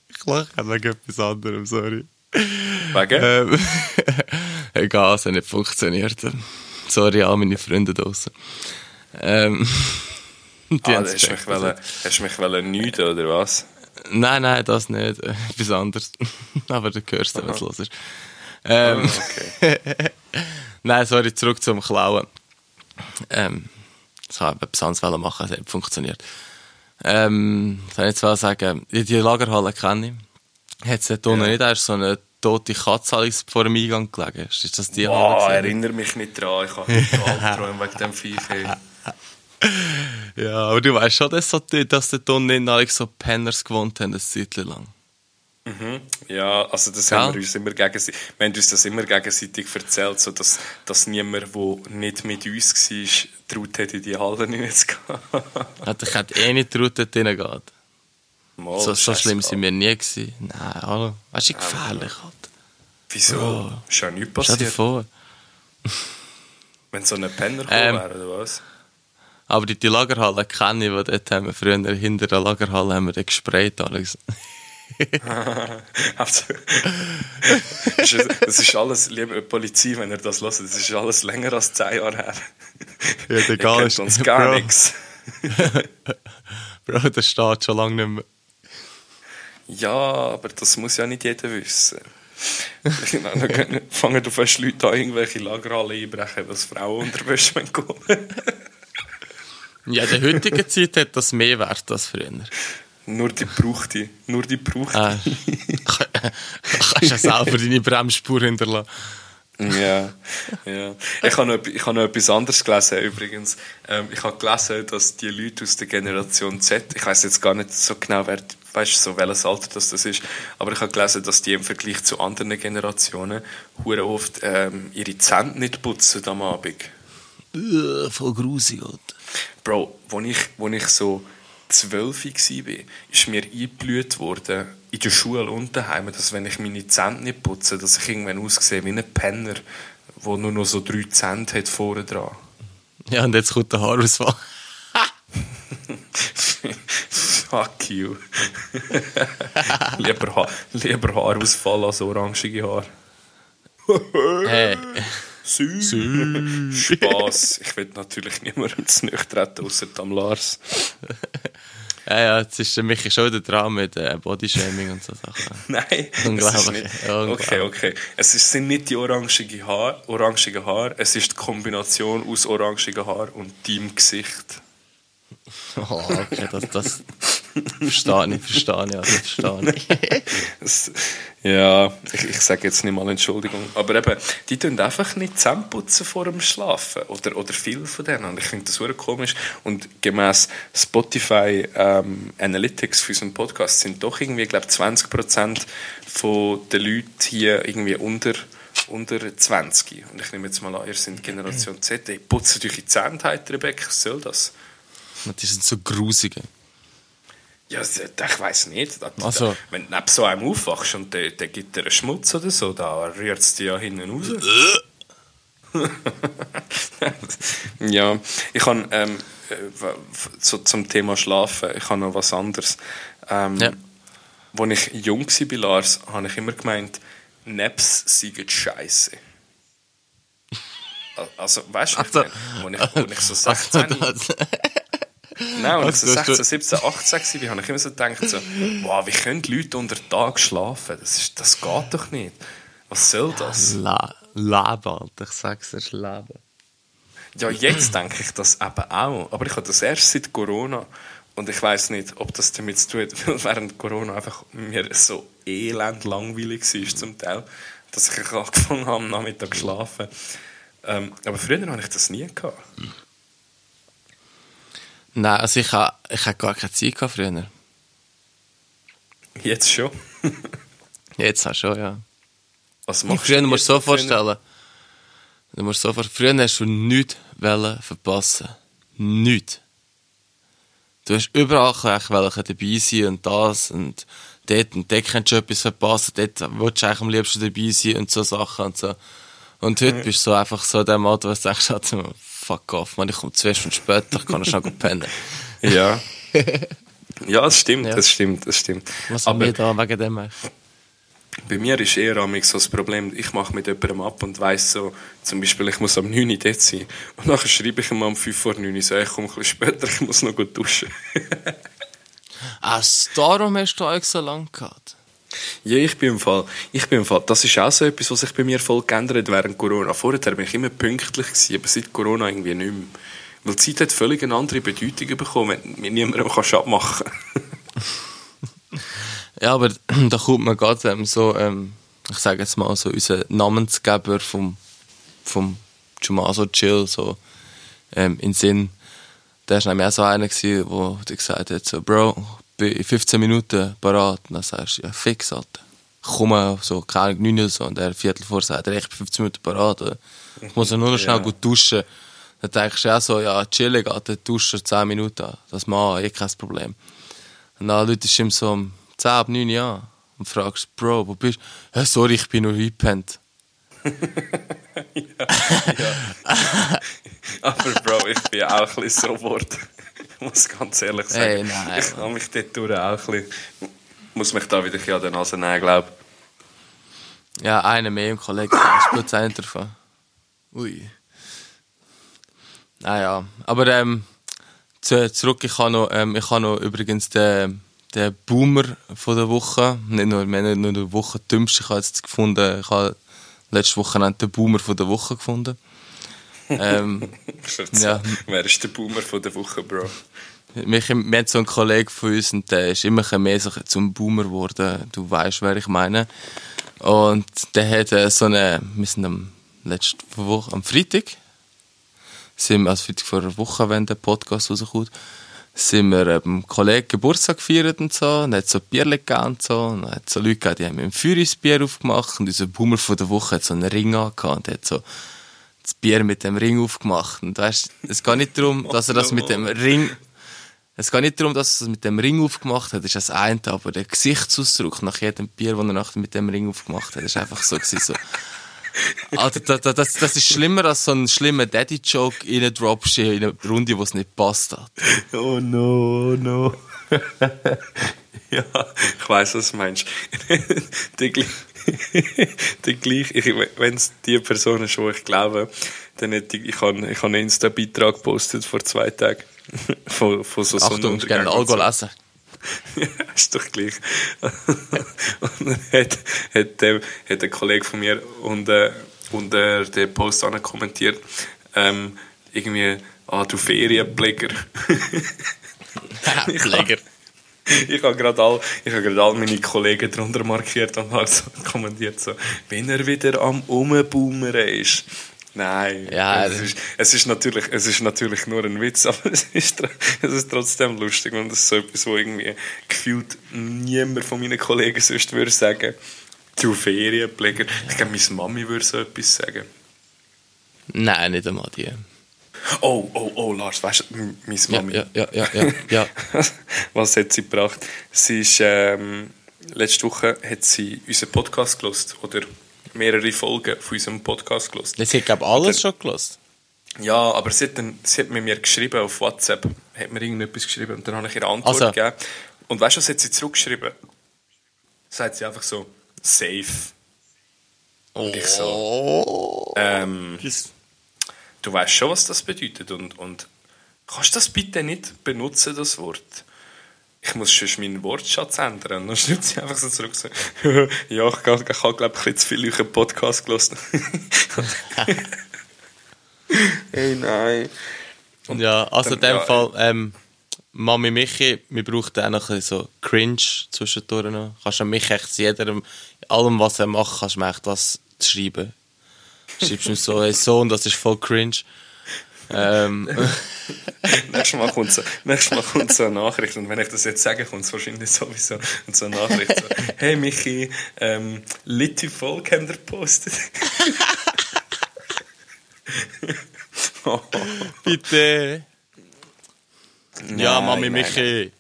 Ich lache wegen etwas anderem, sorry. Wegen? Ähm, egal, es hat nicht funktioniert. Sorry an meine Freunde draußen. Ähm, die ah, hast du mich, gecheckt, wollen, hast du mich wollen nüden, oder was? Nein, nein, das nicht. Äh, Etwas anderes. Aber du hörst wenn es los ist. Ähm, Ah, okay. nein, sorry, zurück zum Klauen. Ähm, das habe ich etwas anderes machen, es hat funktioniert. Ähm, soll ich jetzt mal sagen? Die Lagerhalle kenne ich. Hat es dort unten Ja. nicht erst so eine tote Katze alles vor dem Eingang gelegen? Ist das die Wow, erinnere mich nicht dran. Ich habe Albträume wegen dem Viech. Ja, aber du weißt schon, dass, so, dass dort unten alle so Penners gewohnt haben, eine Zeit lang. Mhm. Ja, also das Ja. haben wir uns immer gegenseitig, wir haben uns das immer gegenseitig erzählt, so dass, dass niemand, der nicht mit uns war, traut hätte, in die Halle hineinzugehen. Also ich hätte eh nicht getraut, dort hineinzugehen. Mal, So, so schlimm sind wir nie gewesen. Nein, hallo. Weißt du, gefährlich, Alter. Wieso? Bro. Ist ja nichts Stell dir passiert. vor. Wenn so ein Penner Ähm. wäre, oder was? Aber die, die Lagerhalle kenne ich, weil dort haben wir früher hinter der Lagerhalle haben wir den gesprayt, Alex. Also, ist es- das ist alles, liebe Polizei, wenn ihr das hört, das ist alles länger als 10 Jahre her. Ja, der kennt ist- uns gar Bro. nichts. Bro, das steht schon lange nicht mehr. Ja, aber das muss ja nicht jeder wissen. Dann fangen du fast Leute an, irgendwelche Lagerhallen einbrechen, was Frauen unterwäsche kommen. Ja, in der heutigen Zeit hat das mehr Wert als früher. Nur die brauchte. Nur die brauchte. Ah, kannst ja selber deine Bremsspur hinterlassen. Ja, ja. Ich habe noch, ich habe noch etwas anderes gelesen übrigens. Ähm, ich habe gelesen, dass die Leute aus der Generation Z, ich weiß jetzt gar nicht so genau, wer, weißt so welches Alter das, das ist, aber ich habe gelesen, dass die im Vergleich zu anderen Generationen hure oft ähm, ihre Zähne nicht putzen am Abend. Voll grusig, Alter. Bro, als ich, wo ich so zwölf war, ist mir eingeblüht worden, in der Schule und daheim, dass wenn ich meine Zähne nicht putze, dass ich irgendwann aussehe wie ein Penner, der nur noch so drei Zähne hat vorne dran. Ja, und jetzt kommt der Haarausfall. Fuck you. lieber, ha lieber Haarausfall als orangige Haar. Hey. Sü. Spass. Ich will natürlich niemandem zu treten, außer am Lars. Ja, ja, jetzt ist Michi schon wieder dran mit äh, Bodyshaming und so Sachen. Nein, Unglaublich. Okay, okay. Es ist, sind nicht die orangigen Haar, orangigen Haar, es ist die Kombination aus orangigen Haar und deinem Gesicht. Oh, okay, das, das verstehe ich, verstehe ich, also verstehe ich. Ja, ich, ich sage jetzt nicht mal Entschuldigung. Aber eben, die tun einfach nicht zusammenputzen vor dem Schlafen. Oder, oder viele von denen. Und ich finde das super komisch. Und gemäß Spotify ähm, Analytics für unseren Podcast sind doch irgendwie, glaube 20% von den Leuten hier irgendwie unter, unter 20. Und ich nehme jetzt mal an, ihr seid Generation Z. Ey, putzt euch die Zähne, Rebecca. Was soll das? Die sind so grusig. Ja, s- ich weiß nicht. Da, Also- da, wenn du neben so einem aufwachst und der, der gibt dir einen Schmutz oder so, da rührt es dir ja hinten raus. ja, ich habe ähm, äh, so zum Thema Schlafen, ich habe noch was anderes. Ähm, Ja. Als ich jung war bei Lars, habe ich immer gemeint, Naps seien scheiße. Also, weißt du, Also- also, als ich, als ich so 16 Nein, so Also, hast 16, 17, 18 war, habe ich immer so gedacht, so, wow, wie können Leute unter Tag schlafen? Das, ist, das geht doch nicht. Was soll das? La Leben, ich sag's dir, Leben. Ja, jetzt denke ich das eben auch. Aber ich habe das erst seit Corona. Und ich weiß nicht, ob das damit zu tun hat, weil während Corona einfach mir so elend langweilig war zum Teil, dass ich angefangen habe, am Nachmittag zu schlafen. Ähm, aber früher hatte ich das nie. Gehabt. Nein, also ich habe ich ha gar keine Zeit gehabt früher. Jetzt schon. Jetzt hast du schon, ja. Was machst früher, du musst so vorstellen. Du musst so vorstellen, früher hast du nichts verpassen. Nichts. Du hast überall dabei sein und das und dort und dort kannst du etwas verpassen, dort willst du eigentlich am liebsten dabei sein und so Sachen und so. Und heute bist du so einfach so der Mann, wo du sagst, fuck off, man, ich komme zwei Stunden später, ich kann noch schnell pennen. Ja. Ja, das stimmt, ja. das stimmt, das stimmt. Was haben wir da wegen dem eigentlich? Bei mir ist eher so das Problem, ich mache mit jemandem ab und weiss so, zum Beispiel, ich muss am 9 Uhr dort sein. Und dann schreibe ich ihm um 5 vor 9 Uhr so, ich komme ein bisschen später, ich muss noch gut duschen. ah, darum hast du eigentlich so lange gehabt? Ja, ich bin im Fall, ich bin im Fall, das ist auch so etwas, was sich bei mir voll geändert hat während Corona. Vorher bin ich immer pünktlich gewesen, aber seit Corona irgendwie nicht mehr. Weil die Zeit hat völlig eine andere Bedeutung bekommen, wenn mit niemandem abmachen kann. ja, aber da kommt man gerade ähm, so, ähm, ich sage jetzt mal so, unser Namensgeber vom, vom Jumaso Chill so ähm, in Sinn. Der war nämlich auch so einer, der gesagt hat, so, Bro, bin in 15 Minuten parat. Dann sagst du, ja, fix, Alter. Ich komme so, keine Ahnung, 9 oder so. Und der Viertel vor sagt, ich bin 15 Minuten parat. Ich muss ja nur noch schnell ja. gut duschen. Dann denkst du auch so, ja, chillig, Alter, duschen 10 Minuten. Das macht eh kein Problem. Und dann läutest du ihm so um 10 ab 9 Jahre und fragst, Bro, wo bist du? Ja, sorry, ich bin noch eingepennt. ja, ja. Aber Bro, ich bin auch ein bisschen so geworden. Ich muss ganz ehrlich sagen. Hey, nein, ich habe mich dort durch auch ein bisschen, muss mich da wieder an den Nase nehmen, glaube Ja, einer mehr im ist gut einer davon. Ui. Naja, aber ähm, zurück, ich habe noch, ähm, ich habe noch übrigens den, den Boomer von der Woche, nicht nur, nicht nur die Woche dümmste, ich habe jetzt gefunden, ich habe letzte Woche den Boomer von der Woche gefunden. Ähm, ja. Wer ist der Boomer von der Woche, Bro? Wir, wir haben so einen Kollegen von uns und der ist immer mehr so zum Boomer geworden. Du weißt, wer ich meine. Und der hat äh, so eine, wir sind am letzten Woche, am Freitag, sind wir, also Freitag vor einer Woche, wenn der Podcast rauskommt, sind wir einem Kollegen Geburtstag gefeiert und so, und hat so Bier gegeben und so, und hat so Leute gehabt, die haben mit dem Feuer Bier aufgemacht, und unser Boomer von der Woche hat so einen Ring angehabt, und hat so das Bier mit dem Ring aufgemacht. Und weißt, es geht nicht darum, dass er das mit dem Ring, es geht nicht darum, dass er das mit dem Ring aufgemacht hat, das ist das eine, aber der Gesichtsausdruck nach jedem Bier, das er nach mit dem Ring aufgemacht hat, ist einfach so gewesen, so. Alter, das, das, das ist schlimmer als so ein schlimmer Daddy-Joke in eine Dropship, in eine Runde, wo es nicht passt hat. Oh no, oh no. ja, ich weiß, was du meinst. dann gleich, wenn es die Person ist, die ich glaube, dann hätte ich, ich habe ich hab einen Insta-Beitrag gepostet vor zwei Tagen. von, von so Achtung, ich gerne Algo lesen. ja, ist doch gleich. und dann hat, hat, der, hat ein Kollege von mir unter, unter den Post kommentiert, ähm, irgendwie, ah, du Ferienpfleger. Pfleger ich habe gerade all, hab all meine Kollegen darunter markiert und habe so kommentiert, so, wenn er wieder am Umboomern ist. Nein, ja, es, ist, es, ist natürlich, es ist natürlich nur ein Witz, aber es ist, es ist trotzdem lustig und das ist so etwas, wo irgendwie gefühlt niemand von meinen Kollegen sonst würde sagen, du Ferienpfleger. Ich glaube, meine Mami würde so etwas sagen. Nein, nicht einmal die. Oh, oh, oh, Lars, weißt du, meine Mami. Ja, ja, ja, ja. ja. Was hat sie gebracht? Sie ist, ähm, letzte Woche hat sie unseren Podcast gelost oder mehrere Folgen von unserem Podcast gelost. Sie hat, glaube alles dann, schon gelost. Ja, aber sie hat, dann, sie hat mit mir geschrieben auf WhatsApp, hat mir irgendetwas geschrieben und dann habe ich ihre Antwort also. gegeben. Und weißt du, was hat sie zurückgeschrieben? Sagt sie einfach so, safe. Und ich so, oh. ähm, du weißt schon, was das bedeutet. Und, und kannst du das bitte nicht benutzen, das Wort? Ich muss schon meinen Wortschatz ändern. Und dann schreibt sie einfach so zurück, so, ja, ich, habe, ich habe, glaube ich, zu viel euren Podcast gelesen. hey, nein. Und ja, also in dem ja, Fall, ähm, Mami Michi, wir brauchen auch noch ein so Cringe zwischendurch noch. Kannst du mich echt jedem, allem, was er macht, kannst du mir echt was schreiben. Schreibst du so, hey Sohn, das ist voll cringe. ähm, nächstes, Mal kommt so, nächstes Mal kommt so eine Nachricht und wenn ich das jetzt sage, kommt es wahrscheinlich sowieso und so eine Nachricht so, hey Michi, ähm, Litti Volk haben wir gepostet. oh. Bitte. Nein, ja, Mami nein, Michi.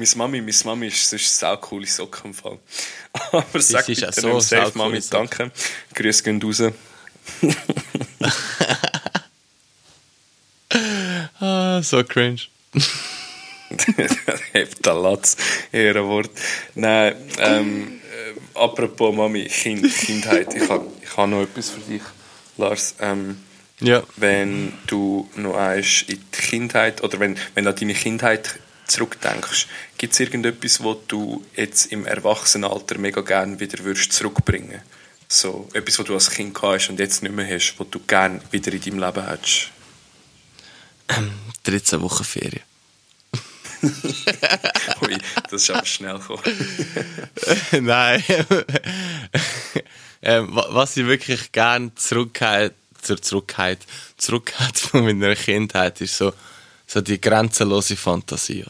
Meine Mami, meine Mami ist sonst eine coole Socke im Fall. Aber sag bitte ja so safe, Mami, danke. Grüße gehen raus. Ah, so cringe. Hebt der Latz, Ehrenwort. Nein, ähm, äh, apropos Mami, kind, Kindheit. Ich habe ich ha noch etwas für dich, Lars. Ähm, Ja. wenn du noch in die Kindheit, oder wenn, wenn du an deine Kindheit zurückdenkst, gibt es irgendetwas, wo du jetzt im Erwachsenenalter mega gerne wieder würdest zurückbringen So, etwas, was du als Kind hast und jetzt nicht mehr hast, was du gerne wieder in deinem Leben hättest. 13 Wochen Ferien. Ui, das ist aber schnell gekommen. Nein. ähm, wa- was ich wirklich gern zurückheit, zur Zurückheit, zurückheit von meiner Kindheit ist so, so die grenzenlose Fantasie.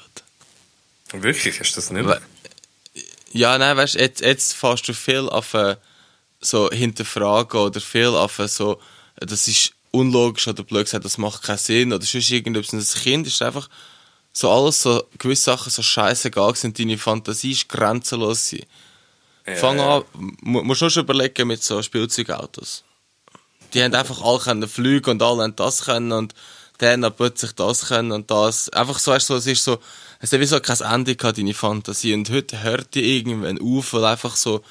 Wirklich, hast du das nicht? We- Ja, nein, weißt du, jetzt, jetzt fährst du viel auf äh, so hinterfragen oder viel auf äh, so, das ist unlogisch oder blöd gesagt, das macht keinen Sinn oder sonst irgendetwas. Und das Kind ist einfach so alles, so gewisse Sachen so scheißegal sind, deine Fantasie ist grenzenlos. Ja, Fang ja. an, mu- musst du schon überlegen mit so Spielzeugautos. Die haben einfach alle können fliegen und alle haben das können und dann plötzlich das können und das. Einfach so, weißt du, so, es ist so, es hat wie so kein Ende gehabt, deine Fantasie. Und heute hört die irgendwann auf, weil einfach so,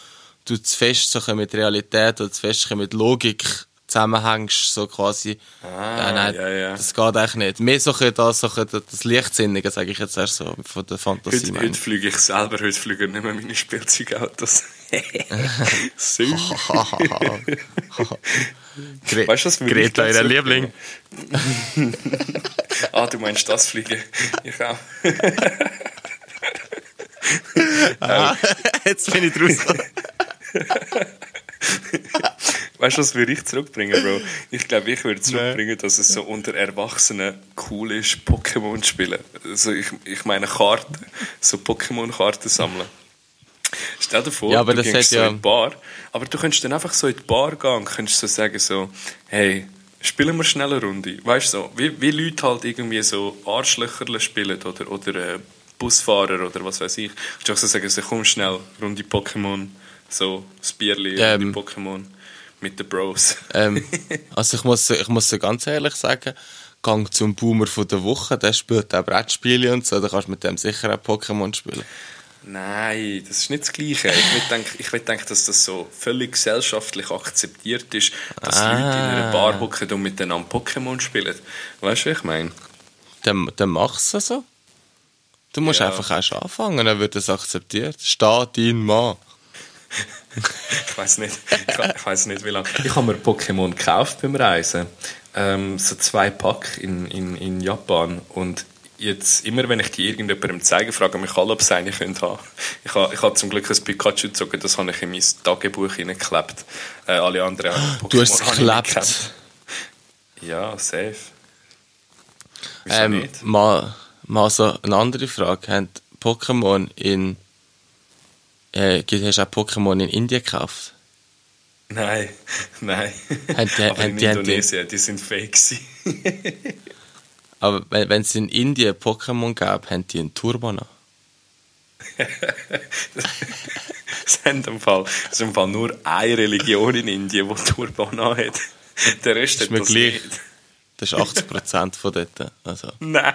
du zu fest so mit Realität oder zu fest mit Logik zusammenhängst, so quasi. Ah, nein, ja, ja. das geht eigentlich nicht. Mehr so das, so das Lichtsinnige, sage ich jetzt erst so, von der Fantasie. Heute, heute fliege ich selber, heute fliegen nicht mehr meine Spielzeugautos. Gre Weißt du, was Greta, ihr Liebling. Ah, du meinst das Fliegen? Ich auch. Ah, jetzt bin ich draus. Weißt du, was würde ich zurückbringen, Bro? Ich glaube, ich würde zurückbringen, dass es so unter Erwachsenen cool ist, Pokémon zu spielen. Also ich, ich meine Karten, so Pokémon-Karten sammeln. Stell dir vor, Ja, aber du das gehst so ja- in die Bar, aber du könntest dann einfach so in die Bar gehen und könntest so sagen so, hey, spielen wir schnell eine Runde. Weißt du, so, wie, wie Leute halt irgendwie so Arschlöcherle spielen oder, oder äh, Busfahrer oder was weiß ich. Du kannst auch so sagen, so, komm schnell, Runde Pokémon, so das Bierli, Ähm. Runde Pokémon mit den Bros. ähm, also ich muss, ich muss ganz ehrlich sagen, Gang zum Boomer von der Woche, der spielt auch Brettspiele und so, da kannst du mit dem sicher auch Pokémon spielen. Nein, das ist nicht das Gleiche. Ich will denken, ich will denken dass das so völlig gesellschaftlich akzeptiert ist, dass Ah. Leute in einer Bar hocken und miteinander Pokémon spielen. Weißt du, was ich meine? Dann, dann machst du so. Du musst Ja. einfach erst anfangen, dann wird das akzeptiert. Steh dein Mann. Ich weiß nicht, ich, ich weiß nicht, wie lange. Ich habe mir Pokémon gekauft beim Reisen. Ähm, so zwei Pack in, in, in Japan. Und jetzt, immer wenn ich die irgendjemandem zeige, fragen mich alle, ob sie eine können haben. Ich habe, ich habe zum Glück ein Pikachu gezogen, das habe ich in mein Tagebuch hineingeklebt. Äh, alle anderen Pokémon Du hast es geklebt. Ja, safe. Wieso Ähm, nicht? mal, mal so eine andere Frage. Haben Pokémon in. Äh, hast du auch Pokémon in Indien gekauft? Nein, nein. Haben die- Aber haben in die- haben die- Indonesien, die sind fake. Aber wenn es in Indien Pokémon gab, haben die einen Turban an. Es im Fall, ist im Fall nur eine Religion in Indien, die Turban hat. Der Rest Ist hat mir das gleich. nicht. Das ist 80% von dort. Also, Nein,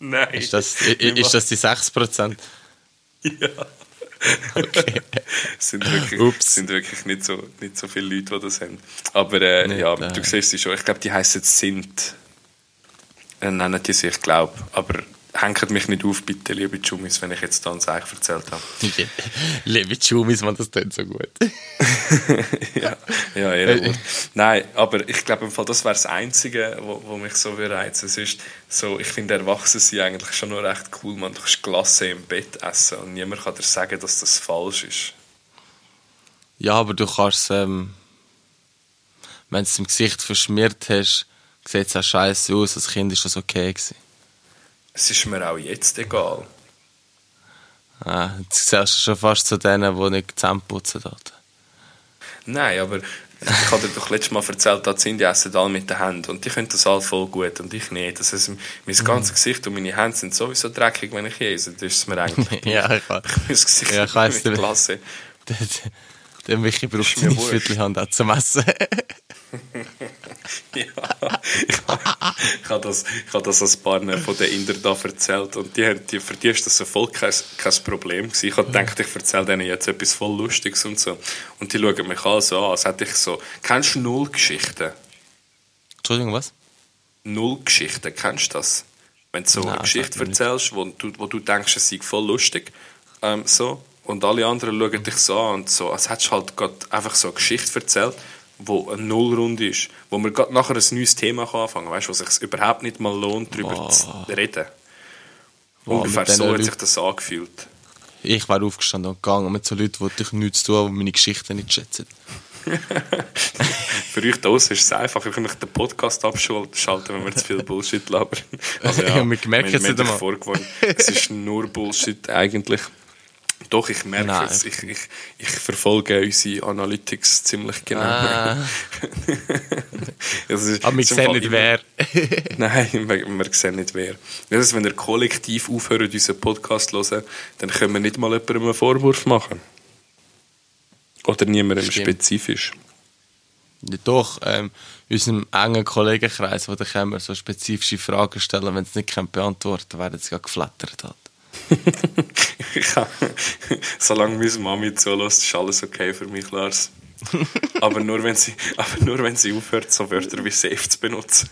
nein. ist, das, ist das die 6%? Ja. es sind wirklich, Ups. sind wirklich nicht, so, nicht so viele Leute, die das haben. Aber äh, Nicht, ja, äh. du siehst sie schon. Ich glaube, die heißen Sint. Äh, nennen die sich, ich glaube. Aber hängt mich nicht auf, bitte, liebe Jummis, wenn ich jetzt da ein Zeichen erzählt habe. Liebe Chumis, man, das tut so gut. ja, ja Ehrenwort. Nein, aber ich glaube, das wäre das Einzige, wo, wo mich so reizt. Es ist so, ich finde, Erwachsene sind eigentlich schon noch recht cool. Man, du kannst Glasse im Bett essen und niemand kann dir sagen, dass das falsch ist. Ja, aber du kannst ähm, wenn du es im Gesicht verschmiert hast, sieht es auch scheiße aus, als Kind ist das okay gewesen. Es ist mir auch jetzt egal. Ah, jetzt zählst du schon fast zu denen, die nicht zusammenputzen dort. Nein, aber ich habe dir doch letztes Mal erzählt, dass die essen alle mit den Händen und die können das alle voll gut und ich nicht. Das heißt, mein mhm. ganzes Gesicht und meine Hände sind sowieso dreckig, wenn ich esse. Das ist mir eigentlich... ja, ich weiß. Mein Gesicht ja, ich weiss, mit Klasse. Der, der Michi braucht seine Viertelhand auch zum Essen. ja, ich, habe das, ich habe das ein paar von den Indern da erzählt und die, die, für die ist das so voll kein, kein Problem gewesen. Ich habe gedacht, ich erzähle denen jetzt etwas voll Lustiges und so. Und die schauen mich alle so an, als hätte ich so... Kennst du Nullgeschichten? Entschuldigung, was? Nullgeschichten, kennst du das? Wenn du so Nein, eine Geschichte erzählst, wo du, wo du denkst, es sei voll lustig, ähm, so, und alle anderen schauen dich so an und so, als hättest du halt gerade einfach so eine Geschichte erzählt wo eine Nullrunde ist, wo man nachher ein neues Thema kann anfangen kann, weißt, wo sich überhaupt nicht mal lohnt, darüber oh. zu reden. Wow, Ungefähr so hat sich das angefühlt. Ich wäre aufgestanden und gegangen mit so Leuten, die dich nichts tun, die meine Geschichten nicht schätzen. Für euch da ist es einfach, ich kann den Podcast abschalten, wenn wir zu viel Bullshit labern. Also ja, wir merken es nicht einmal. Es ist nur Bullshit eigentlich. Doch, ich merke Nein. es. Ich, ich, ich verfolge unsere Analytics ziemlich genau. Ah. Aber wir sehen nicht wer. Nein, wir, wir sehen nicht wer. Das ist, wenn ihr kollektiv aufhört, unseren Podcast zu hören, dann können wir nicht mal jemandem einen Vorwurf machen. Oder niemandem Stimmt. spezifisch. Ja, doch, ähm, in unserem engen Kollegenkreis, wo dann wir so spezifische Fragen stellen, wenn sie nicht beantworten werden sie geflattert. Halt. Solange meine Mami zulässt, ist alles okay für mich, Lars. aber, nur, wenn sie, aber nur wenn sie aufhört, so Wörter wie safe zu benutzen.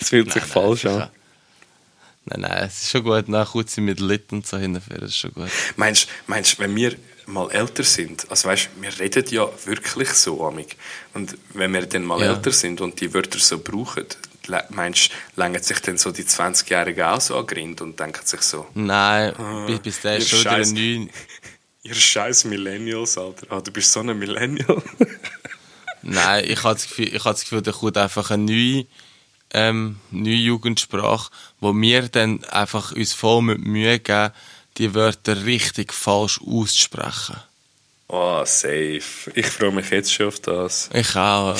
Es fühlt sich nein, falsch nein, an. Nein, nein, es ist schon gut. Nach kurz mit Lit und so hinterher, das ist schon gut. Meinst du, wenn wir mal älter sind, also weißt, wir reden ja wirklich so, amig. Und wenn wir dann mal ja. älter sind und die Wörter so brauchen, meinst du, längern sich denn so die 20-Jährigen auch so an Grind und denken sich so? Nein, ah, bis, bis der ist schon wieder neun. Ihr scheiß Millennials, Alter. Ah, du bist so ein Millennial. Nein, ich habe das Gefühl, ich habe das Gefühl, da kommt einfach eine neue, ähm, neue Jugendsprache, wo wir dann einfach uns voll mit Mühe geben, die Wörter richtig falsch auszusprechen. Oh, safe. Ich freue mich jetzt schon auf das. Ich auch.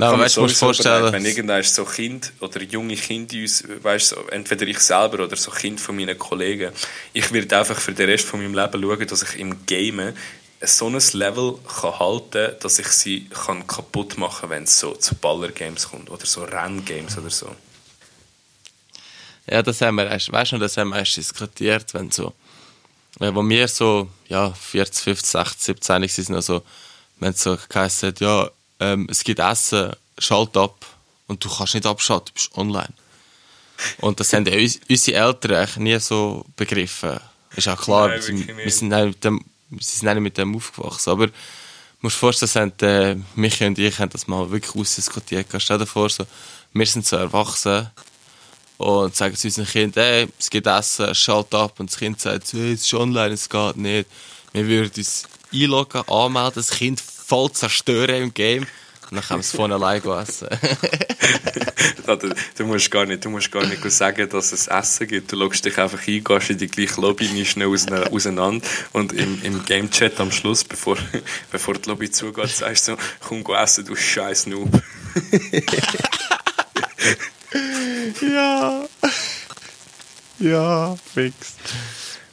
Nein, weißt, du, vorstellen. Wenn irgendein so Kind oder junge Kind uns, weißt so, entweder ich selber oder so Kind von meinen Kollegen, ich werde einfach für den Rest von meinem Leben schauen, dass ich im Game so ein Level kann halten dass ich sie kann kaputt machen kann, wenn es so zu Baller-Games kommt oder so Renngames oder so. Ja, das haben wir erst, weißt du, das haben wir erst diskutiert, wenn so, wo wir so, ja, 40, 50, 60, 17 sind, also, wenn es so geheißen ja, ähm, es gibt Essen, schalt ab und du kannst nicht abschalten, du bist online. Und das haben ja unsere Eltern eigentlich nie so begriffen. Ist auch klar, Nein, wir, wir, sind mit dem, wir sind nicht mit dem aufgewachsen, aber du musst dir vorstellen, äh, Michi und ich haben das mal wirklich ausdiskutiert. Stell dir vor, so, wir sind so erwachsen und sagen zu unseren Kindern, hey, es gibt Essen, schalt ab. Und das Kind sagt, hey, es ist online, es geht nicht. Wir würden uns einloggen, anmelden, das Kind voll zerstören im Game. Und dann können wir es von allein essen. du, musst gar nicht, du musst gar nicht sagen, dass es Essen gibt. Du loggst dich einfach ein, gehst in die gleiche Lobby, nimmst schnell auseinander und im, im Game-Chat am Schluss, bevor, bevor die Lobby zugeht, sagst du so, komm, go essen, du scheiß Noob. ja. Ja, fix.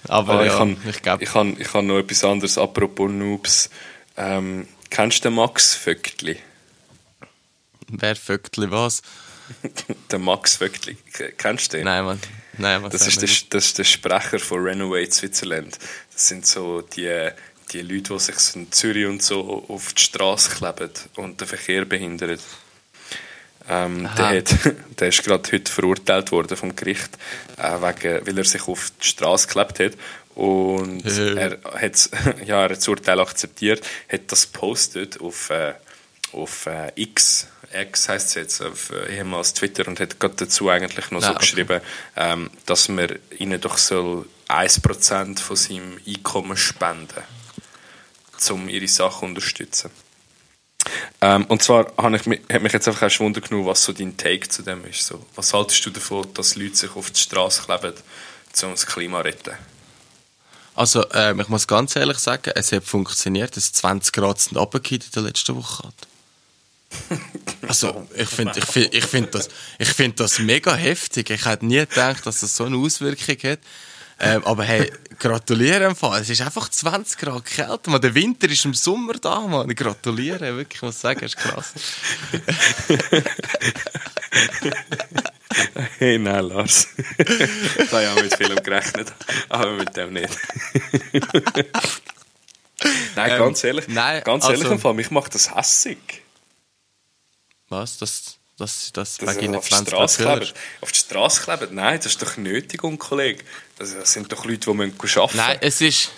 Aber, Aber ja, ich, kann, ich glaube... Ich habe ich kann noch etwas anderes, apropos Noobs. Ähm, kennst du den Max Vögtli? Wer Vögtli was? der Max Vögtli. Kennst du den? Nein, Mann. Nein, das, ist der, das ist der Sprecher von Renovate Switzerland. Das sind so die, die Leute, die sich in Zürich und so auf die Straße kleben und den Verkehr behindern. Ähm, der, hat, der ist gerade heute verurteilt worden vom Gericht, äh, wegen, weil er sich auf die Straße geklebt hat. Und er hat ja, er hat das Urteil akzeptiert, hat das postet auf, äh, auf äh, X, X heißt es jetzt, auf äh, ehemals Twitter und hat gerade dazu eigentlich noch Nein, so okay. geschrieben, ähm, dass man ihnen doch soll 1% von seinem Einkommen spenden, um ihre Sachen zu unterstützen. Ähm, und zwar habe ich, mich- hat mich jetzt einfach erst Wunder genommen, was so dein Take zu dem ist. So, was haltest du davon, dass Leute sich auf die Straße kleben, um das Klima zu retten? Also, ähm, ich muss ganz ehrlich sagen, es hat funktioniert, dass 20 Grad sind runtergefallen in der letzten Woche. Also, ich finde ich find, ich find das, ich find das mega heftig. Ich hätte nie gedacht, dass das so eine Auswirkung hat. Ähm, aber hey, gratuliere Fall. Es ist einfach 20 Grad kälter. Man, der Winter ist im Sommer da, man. Ich gratuliere, wirklich, ich muss sagen, das ist krass. Hey, nein, Lars. da habe ich auch mit vielem gerechnet, aber mit dem nicht. nein, Ähm, ganz ehrlich, nein, ganz also- ehrlich, im Fall, mich macht das hässig. Was? Das, das, das, er den auf die 20 Straße. Auf die Straße kleben? Nein, das ist doch Nötigung, Kollege. Das das sind doch Leute, die müssen arbeiten Nein, es ist,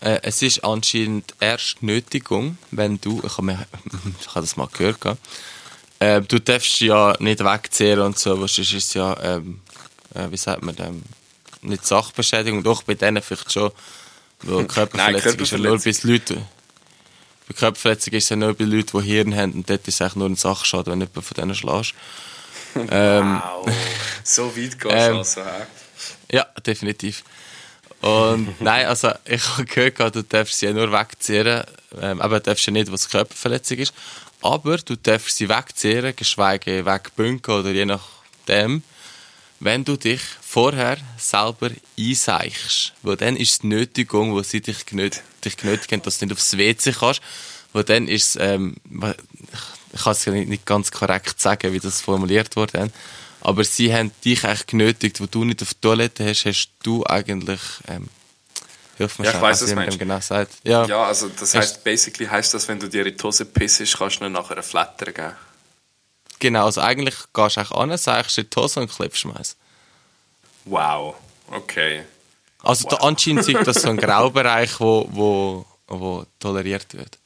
äh, es ist anscheinend erst Nötigung, wenn du, ich habe ich habe das mal gehört, gell? Äh, du darfst ja nicht wegziehen und so, was ist es ja, ähm, äh, wie sagt man dem, nicht Sachbeschädigung, doch bei denen vielleicht schon, weil Körperverletzung ist ja nur bis Leute, bei Körperverletzung ist es ja nur bei Leuten, die Hirn haben und dort ist es eigentlich nur ein Sachschaden, wenn du jemanden von denen schlägst. Ähm, Wow, so weit gehst du Ähm, also. hä? Ja, definitiv. Und nein, also ich habe gehört, du darfst sie ja nur wegziehen, ähm, aber du darfst ja nicht, was Körperverletzung ist, aber du darfst sie wegziehen, geschweige wegbünken oder je nachdem, wenn du dich vorher selber einseichst. Weil dann ist es Nötigung, wo sie dich, genöt dich genötigt haben, dass du nicht aufs WC kannst. Weil dann ist es, ähm, ich kann es nicht ganz korrekt sagen, wie das formuliert wurde. Aber sie haben dich eigentlich genötigt, wo du nicht auf die Toilette hast, hast du eigentlich, ähm, mir Ja, ich weiss, was dem genau sagt. Ja, Ja, also das heißt, basically heißt das, wenn du dir in die Hose pissest, kannst du nachher einen Flatter geben. genau. Also eigentlich gehst du eigentlich an, sagst in die Hose und klebst meins. Wow, okay. Also da anscheinend ist das so ein Graubereich, wo, wo, wo toleriert wird.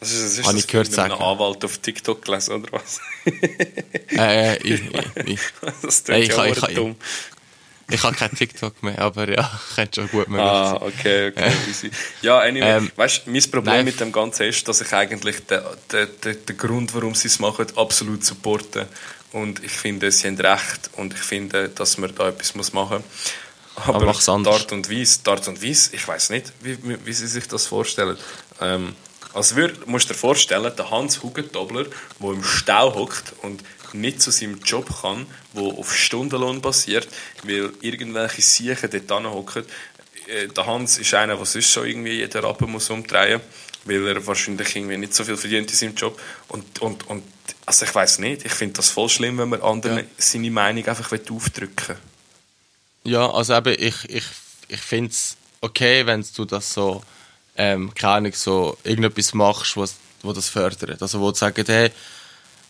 Das ist, das ist Habe das ich gehört sagen. Anwalt auf TikTok gelesen, oder was? Äh, ich, ich, ich, das Hey, klingt ich ja ich, ich dumm. Ich habe kein TikTok mehr, aber ja, könnte schon gut möglich Ah, okay, okay, easy. Ja, anyway, Ähm, weißt du, mein Problem nein. mit dem Ganzen ist, dass ich eigentlich den, den, den, den Grund, warum sie es machen, absolut supporte. Und ich finde, sie haben recht und ich finde, dass man da etwas muss machen muss. Aber, mach's die anders. Art und Weise, die Art und Weise, ich weiß nicht, wie, wie, sie sich das vorstellen. Ähm, also würd, musst dir vorstellen, der Hans Hugentobler, der im Stau hockt und nicht zu seinem Job kann, der auf Stundenlohn basiert, weil irgendwelche Siechen dort hocken. Äh, Der Hans ist einer, der sonst schon irgendwie jeden Rappen muss umdrehen weil er wahrscheinlich irgendwie nicht so viel verdient in seinem Job. Und, und, und also ich weiß nicht, ich finde das voll schlimm, wenn man anderen Ja. seine Meinung einfach aufdrücken will. Ja, also eben, ich, ich, ich finde es okay, wenn du das so, ähm, keine Ahnung, so irgendetwas machst, was, wo das fördert. Also wo du sagst, hey,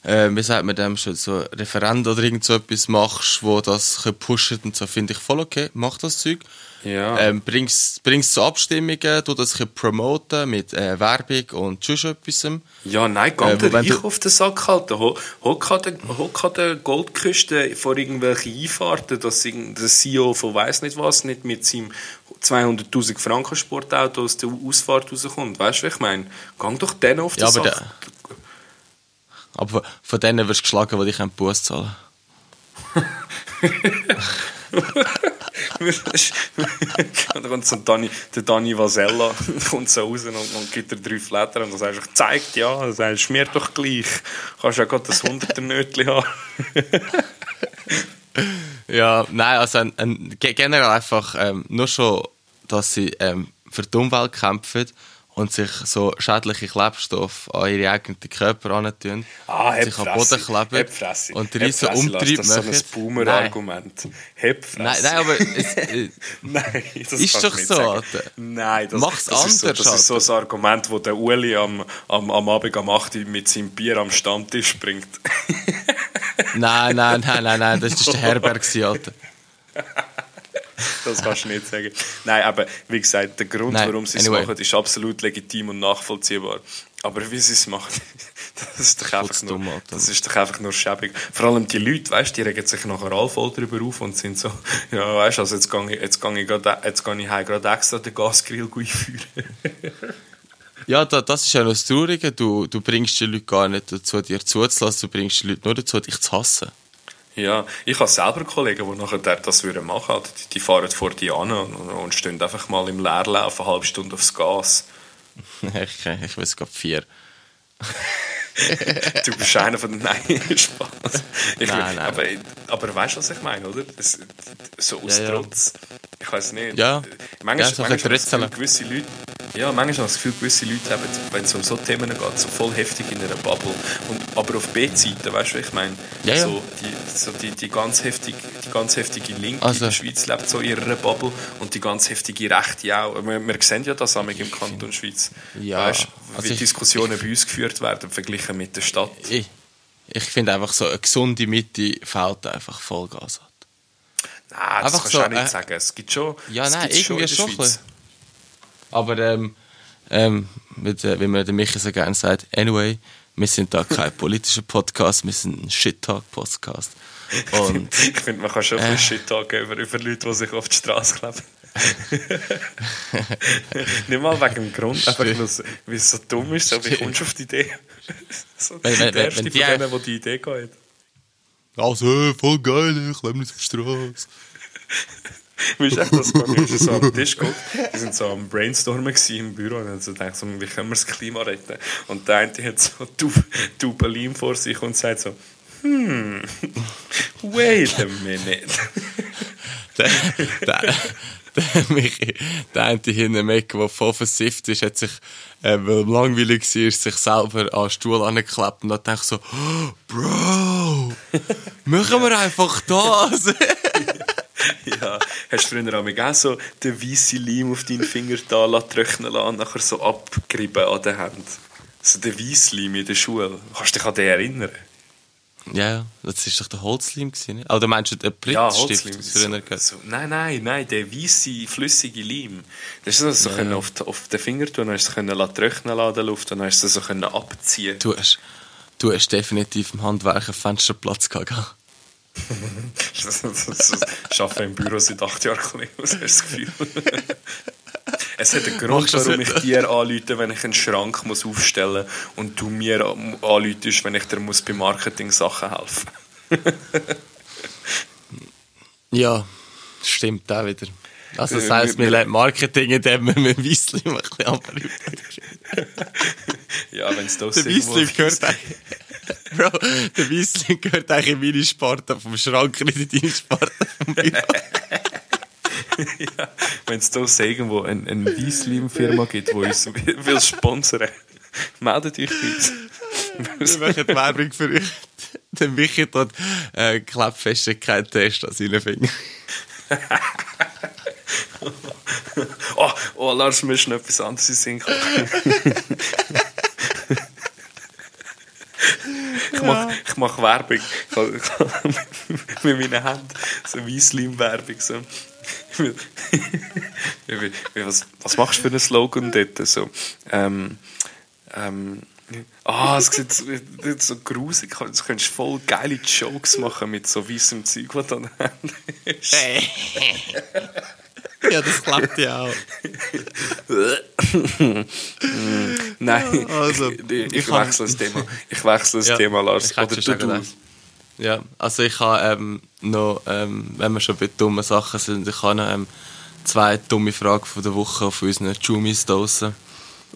äh, wie sagt man dem schon, so Referent oder irgend so etwas machst, wo das pushen und so, finde ich voll okay, mach das Zeug. Ja. Ähm, bring's, bring's zu Abstimmungen, tu das promoten mit äh, Werbung und sonst etwas. Ja, nein, geh Äh, dir wo wenn ich du- auf den Sack halten. Ho- Hock an der, hock an der Goldküste vor irgendwelchen Einfahrten, dass der CEO von weiss nicht was nicht mit seinem 200'000 Franken Sportauto aus der Ausfahrt rauskommt. Weißt du, wie ich meine? Geh doch denen auf den Ja, Sack. Aber von- denen wirst du geschlagen, die dich Bus zahlen. Und dann kommt so Dani, der Dani Vasella kommt so raus und, und gibt dir drei Flatter und dann sagst du, zeigt ja, dann sagst du, mir doch gleich. Kannst ja gerade das 100er Nötchen haben. Ja, nein, also ein, ein, ge- generell einfach ähm, nur schon, dass sie ähm, für die Umwelt kämpfen und sich so schädliche Klebstoffe an ihre eigenen Körper antun, Ah, sich den Fresse, Boden kleben und heb riesen Umtrieb Das ist so ein Boomer-Argument. Heb Fresse. Nein, nein, aber es, äh, Nein, das Ist doch so, sagen. Nein, das, Mach's das ist so, anders, Das ist so ein Argument, wo der Uli am, am, am Abend am 8 Uhr mit seinem Bier am Stammtisch bringt. nein, nein, nein, nein, nein, das war der Herberg, Alter. Das kannst du nicht sagen. Nein, aber wie gesagt, der Grund, Nein, warum sie es anyway. machen, ist absolut legitim und nachvollziehbar. Aber wie sie es machen, das ist doch einfach nur, dumm, das ist doch einfach nur schäbig. Vor allem die Leute, weißt, die regen sich nachher alle voll drüber auf und sind so, ja, weißt, also jetzt gehe ich, jetzt gehe ich, grad, jetzt gehe ich heim gerade extra den Gasgrill einführen. Ja, da, das ist ja noch das Traurige. Du, du bringst die Leute gar nicht dazu, dir zuzulassen. Du bringst die Leute nur dazu, dich zu hassen. Ja, ich habe selber Kollegen, die nachher das würden machen die, die fahren vor die an und, stehen einfach mal im Leerlauf eine halbe Stunde aufs Gas. ich, ich weiß gerade vier. du bist einer von den Nein, Spaß. Ich nein, nein. Aber, aber weißt du, was ich meine, oder? Das, so aus Ja, ja. Trotz. Ich weiß nicht. Ja. Manchmal, Ja, so manchmal gewisse Leute, ja, manchmal habe ich das Gefühl, gewisse Leute haben, wenn es um so Themen geht, so voll heftig in einer Bubble. Und, aber auf B-Seite, weißt du, was ich meine? Ja, ja. So, die, so die, die, ganz heftig, die ganz heftige Linke Also- in der Schweiz lebt so in ihrer Bubble und die ganz heftige Rechte auch. Wir, wir sehen ja das auch im Kanton Schweiz. Ja, Weißt, also wie ich- Diskussionen bei uns geführt werden, verglichen mit der Stadt. Ich, ich finde einfach so, eine gesunde Mitte fehlt einfach Vollgas an. Nein, das Einfach kannst so, du auch nicht äh, sagen. Es gibt schon. Ja, es nein, gibt's irgendwie in der schon Schweiz. bisschen. Aber ähm, ähm, mit, äh, wie mir der Michi so gerne sagt, anyway, wir sind da kein politischer Podcast, wir sind ein Shit-Talk-Podcast. Und Ich finde, man kann schon Äh. ein bisschen Shit talken über, über Leute, die sich auf die Straße kleben. Nicht mal wegen dem Grund, einfach weil es so dumm ist, so, wie Stimmt. kommst du auf die Idee? so, Wenn- wenn- der erste wenn von die- denen, der die Idee geht. also, voll geil, ich lebe nicht auf der Straße. Weißt echt, das wir sind so am Tisch geguckt, wir sind so am Brainstormen im Büro und so gedacht, so, wie können wir das Klima retten? Und der eine hat so Tube, Tube Leim vor sich und sagt so, hmm, wait a minute. der, der, der, Michi, der eine hinten im Eck, der voll versifft ist, hat sich, äh, weil ihm langweilig war, sich selber an den Stuhl angeklebt und hat gedacht so, oh, Bro, machen wir einfach das. Ja, hast du früher auch so den weißen Leim auf deinen Finger da lassen, trocknen lassen und nachher so abgerieben an der Hand? So der weiße Leim in der Schule. Kannst du dich an den erinnern? ja, ja, das war doch der Holzleim, gewesen, nicht? Oder meinst du den Ja, Blitzstift? Holzleim. das früher So, so, nein, nein, nein, der weiße, flüssige Leim. Das ist so, so können auf, auf den Finger tun, dann hast du es können lassen, trocknen lassen in der Luft, dann hast du es so können abziehen. Du hast, du hast definitiv im Handwerk einen Fensterplatz gehabt. Das, das, das, das arbeite im Büro seit acht Jahren, Kollege, was hast du das Gefühl? Es hat einen Grund, warum ich dir anrufe, wenn ich einen Schrank muss aufstellen muss und du mir anrufst, wenn ich dir muss bei Marketing-Sachen helfen Ja, stimmt auch wieder. Also das Äh, heisst, wir- lernen Marketing, indem wir mit Weisslim ein bisschen anrufen. Ja, wenn es das Der Weisslim gehört. Bro, der Weisslim gehört eigentlich in meine Sparte vom Schrank, nicht in deine Sparte vom ja, Wenn es da irgendwo eine, eine Weisslim-Firma gibt, die uns will sponsern meldet euch bei uns. Wir machen die Werbung für euch. Der Michi tut äh, Klappfestigkeit-Test an seinen Fingern. Oh, oh, Lars, mir ist noch etwas anderes in Sinn Ich mache ich mach Werbung. Ich habe- ich habe mit meinen Händen so Weisslim-Werbung. So. Was, was machst du für einen Slogan dort? So, ähm, ähm, ah, es sieht so, so grusig aus. Du könntest voll geile Jokes machen mit so weißem Zeug, was du Händen hast. ja, das klappt ja auch. Nein, Also, ich, ich, ich wechsle das Thema. Ich wechsle das Ja, Thema, Lars. Oder du, du. Ja, also ich habe ähm, noch, ähm, wenn wir schon bei dummen Sachen sind, ich habe noch ähm, zwei dumme Fragen von der Woche auf unseren Jumis draussen.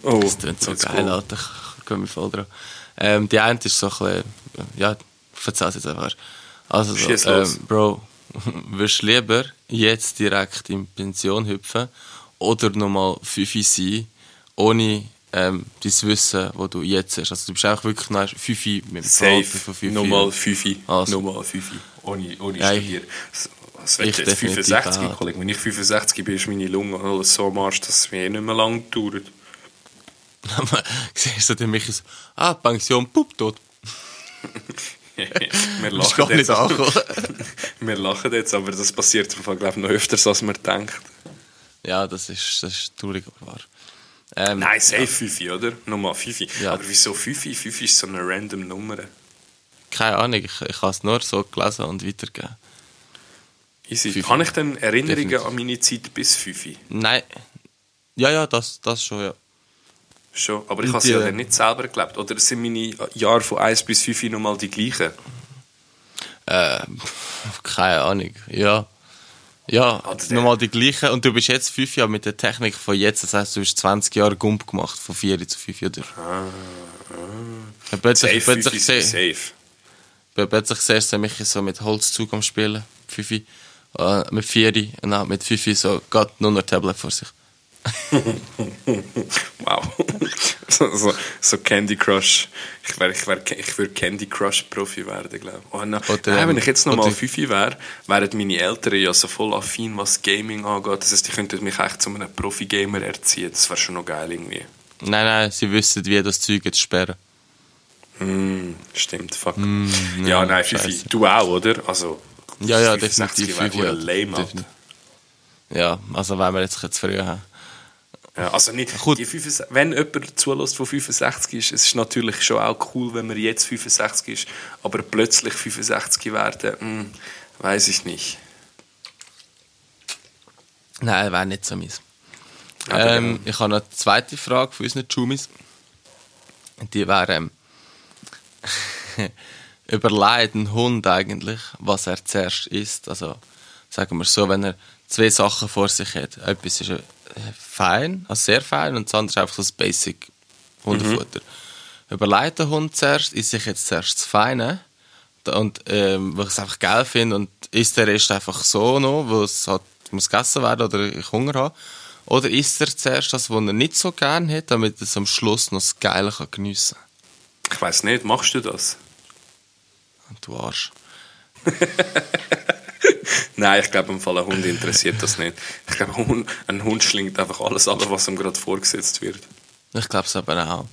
Oh, Das klingt so geil, go. Alter. Ich gehe mir voll drauf. Ähm, die eine ist so ein bisschen, ja, ich erzähl's jetzt einfach. Also, so, ähm, Bro, würdest du lieber jetzt direkt in Pension hüpfen oder nochmal 5 sein, ohne ähm, dein Wissen, das du jetzt hast? Also, du bist auch wirklich noch 5 mit dem Safe. von 5 Nochmal Fifi. Also. Nochmal Fifi. Ohne, ohne Ja, ich- Studieren. Was wird ich jetzt definitiv 65, auch. Kollege? Wenn ich 65 bin, ist meine Lunge alles so am Arsch, dass es mir eh nicht mehr lang dauert. Siehst du, der Michi so, ah, Pension, pup, tot. wir, lachen jetzt, angekommen. wir lachen jetzt, aber das passiert im Fall, glaube ich, noch öfters, als man denkt. ja, das ist, das ist traurig, aber wahr. Ähm, Nein, safe Fifi, oder? Nochmal Fifi. Ja. Aber wieso Fifi? Fifi ist so eine random Nummer. Keine Ahnung, ich, ich habe es nur so gelesen und weitergegeben. Easy. Habe ich denn Erinnerungen Definitiv. an meine Zeit bis Fifi? Nein. Ja, ja, das, das schon, ja. Schon. Aber ich habe sie ja dann nicht selber gelebt. Oder sind meine Jahre von 1 bis 5 nochmal die gleichen? Äh, keine Ahnung. Ja. Ja, Also nochmal die gleichen. Und du bist jetzt 5 Jahre mit der Technik von jetzt. Das heisst, du hast 20 Jahre Gump gemacht, von 4 zu 5 Jahren. Ja, plötzlich, Safe, plötzlich, 5 ist seh- safe. plötzlich siehst du mich so mit Holzzug am Spielen. 5 äh, mit 4 und dann mit 5 so, geht nur noch Tablet vor sich. Wow. so, so, so Candy Crush. Ich, wär, ich, wär, ich würde Candy Crush Profi werden, glaube ich. Oh, no. Oder, Nein, wenn ähm, ich jetzt nochmal 5 wäre, wären meine Eltern ja so voll affin, was Gaming angeht. Das heißt, die könnten mich echt zu einem Profi-Gamer erziehen. Das wäre schon noch geil irgendwie. Nein, nein, sie wissen, wie das Zeug jetzt sperren. Hm, stimmt, fuck. Mm, ja, nein, Fifi, du auch, oder? Also, Ja, ja, 65 definitiv. Jahre. verdammt lame. Definitiv. Ja, also wenn wir jetzt zu früh haben. Ja, also nicht, Gut. die 65, wenn jemand zulässt, der 65 ist, es ist natürlich schon auch cool, wenn man jetzt 65 ist, aber plötzlich 65 werden, hm, weiß ich nicht. Nein, wäre nicht so mies. Ähm, ich habe noch eine zweite Frage von unseren Jumis. Die wäre, ähm, überlegt ein Hund eigentlich, was er zuerst isst? Also, sagen wir so, wenn er zwei Sachen vor sich hat. Etwas ist äh, fein, also sehr fein, und das andere ist einfach so das Basic Hundefutter. Überlegt der Hund zuerst, isst sich jetzt zuerst das Feine, und ähm, weil ich es einfach geil finde und isst der Rest einfach so noch, weil es halt muss gegessen werden oder ich Hunger habe. Oder isst er zuerst das, was er nicht so gerne hat, damit er es am Schluss noch das Geile kann geniessen Ich weiß nicht, machst du das? kann. Du Arsch. Nein, ich glaube, im Fall ein Hund interessiert das nicht. Ich glaube, ein Hund, schlingt einfach alles ab, was ihm gerade vorgesetzt wird. Ich glaube es aber auch.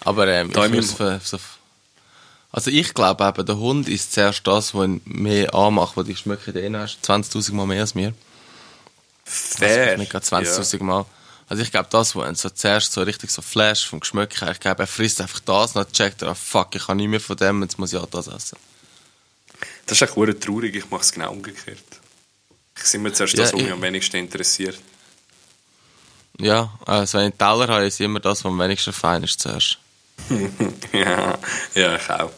Aber ähm, Da ich für, so, also ich glaube eben, der Hund ist zuerst das, was ihn mehr anmacht, was die Schmöcke drin hast. 20'000 Mal mehr als mir. Fair. Also nicht gerade 20'000 Mal. Also ich glaube, das, was ihn so zuerst so richtig so flash vom Geschmack her, ich glaube, er frisst einfach das, dann checkt er, ah, fuck, ich kann nicht mehr von dem, jetzt muss ich auch das essen. Das ist echt traurig, ich mache es genau umgekehrt. Ich sehe mir zuerst Ja, das, was ich- mich am wenigsten interessiert. Ja, also wenn ich Teller habe, ist immer das, was am wenigsten fein ist zuerst. ja, ja, ich auch.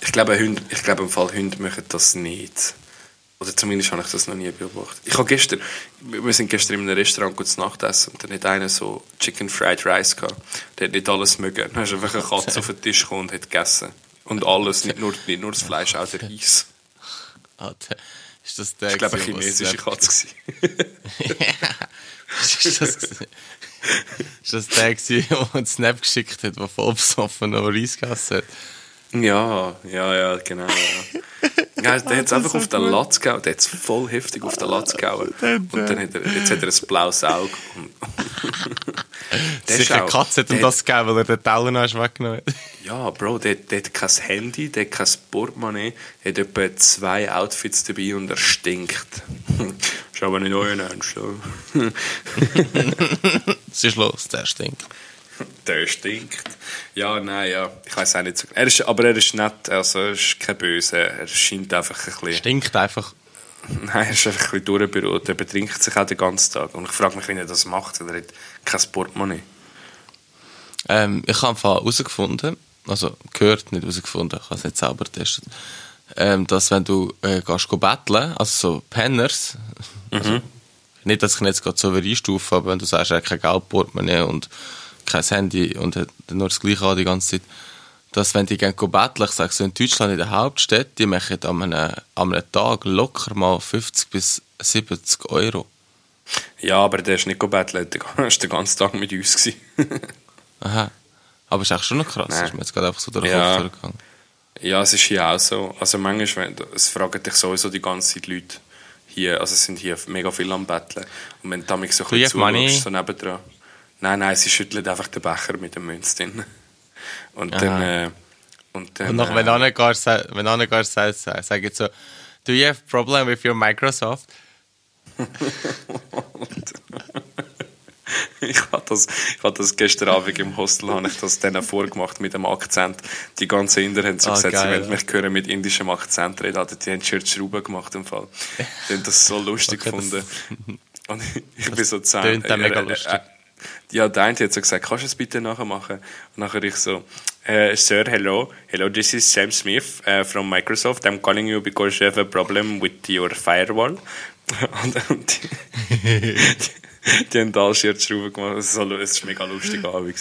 Ich glaube, Hunde, ich glaube, im Fall Hunde machen das nicht. Oder zumindest habe ich das noch nie beobachtet. Ich habe gestern, wir sind gestern in einem Restaurant kurz Nachtessen und dann hat einer so Chicken Fried Rice gehabt. Der hat nicht alles mögen. Dann ist einfach eine Katze auf den Tisch gekommen und hat gegessen. Und alles, nicht nur, nicht nur das Fleisch, auch der Reis. Alter, ist das der Ich glaube, eine chinesische Katze. ist, das, ist das der der einen Snap geschickt hat, der voll besoffen noch Reis gegessen hat? Ja, ja, ja, genau. Ja. Ja, der hat es einfach auf den Latz gehauen. Der hat es voll heftig auf den Latz gehauen. Und dann hat er, jetzt hat er ein blaues Auge. Und Der ist Sicher eine auch- Katze hat ihm das gegeben, weil er den Teller noch weggenommen hat. Ja, Bro, der, der hat kein Handy, der hat kein Portemonnaie, hat etwa zwei Outfits dabei und er stinkt. Ist aber nicht euer Ernst. Was ist los? Der stinkt. Der stinkt. Ja, nein, ja. Ich weiß auch nicht so. Er ist, aber er ist nett, also er ist kein Böse. Er scheint einfach ein bisschen. Stinkt einfach. Nein, er ist einfach ein bisschen durchberuht. Er betrinkt sich auch den ganzen Tag. Und ich frage mich, wie er das macht. Er hat kein Portemonnaie. Ähm, ich habe herausgefunden, also gehört, nicht herausgefunden, ich habe es nicht selber getestet, ähm, dass wenn du äh, gehst betteln, also so Penners, also, nicht, dass ich ihn jetzt gerade so einstufe, aber wenn du sagst, er hat kein Geld, Portemonnaie und kein Handy und hat nur das Gleiche an die ganze Zeit, dass wenn die gehen betteln, ich sage so in Deutschland in der Hauptstadt, die machen an einem, an einem Tag locker mal 50 bis 70 Euro. Ja, aber der ist nicht gebettet. Der war den ganzen Tag mit uns. gewesen. Aha. Aber ist eigentlich schon noch krass, Nein. ist mir jetzt gerade einfach so durch den Ja. Kopf durchgegangen. Ja, es ist hier auch so. Also manchmal, wenn, es fragen dich sowieso die ganze Zeit Leute hier, also es sind hier mega viele am Betteln. Und wenn du damit so ein bisschen zuschaust, so nebendran. Nein, nein, sie schüttelt einfach den Becher mit dem Münz drin. Und dann, äh, und dann, Und noch, wenn äh, einer gar sagt, wenn einer gar sagt, sag jetzt so, do you have problem with your Microsoft? ich habe das, ich hab das gestern Abend im Hostel habe ich das denen vorgemacht mit dem Akzent. Die ganzen Inder haben so Ah, gesagt, geil, sie wollen ja. mich hören mit indischem Akzent reden. Also die haben schon Schrauben gemacht im Fall. Die haben das so lustig Okay, das- gefunden. Und ich bin so zehn. tönt dann mega lustig. Er, Ja, der eine hat so gesagt, kannst du es bitte nachher machen? Und nachher ich so, uh, Sir, hello. Hello, this is Sam Smith uh, from Microsoft. I'm calling you because you have a problem with your firewall. und, und die, die, die, haben da Scherzschrauben gemacht. Es war mega lustig Abend.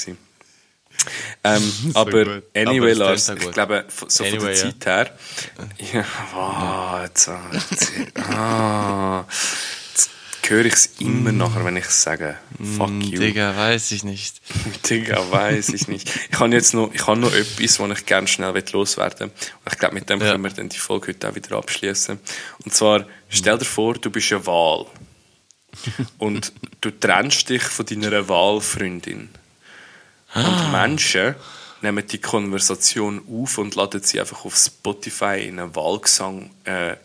Ähm, aber gut. anyway, aber Lars, ich glaube, so anyway, von der Zeit ja. her, ja, oh, jetzt, jetzt, ah, höre ich es immer nachher, wenn ich es sage. Fuck mm, you. Digga, weiß ich nicht. Digga, weiß ich nicht. Ich habe jetzt noch, ich habe noch etwas, was ich gerne schnell loswerden will. Und ich glaube, mit dem ja. können wir dann die Folge heute auch wieder abschließen. Und zwar, stell dir vor, du bist eine Wahl. und du trennst dich von deiner Wahlfreundin. Und ah. Menschen nehmen die Konversation auf und laden sie einfach auf Spotify in eine Wahlgesang äh.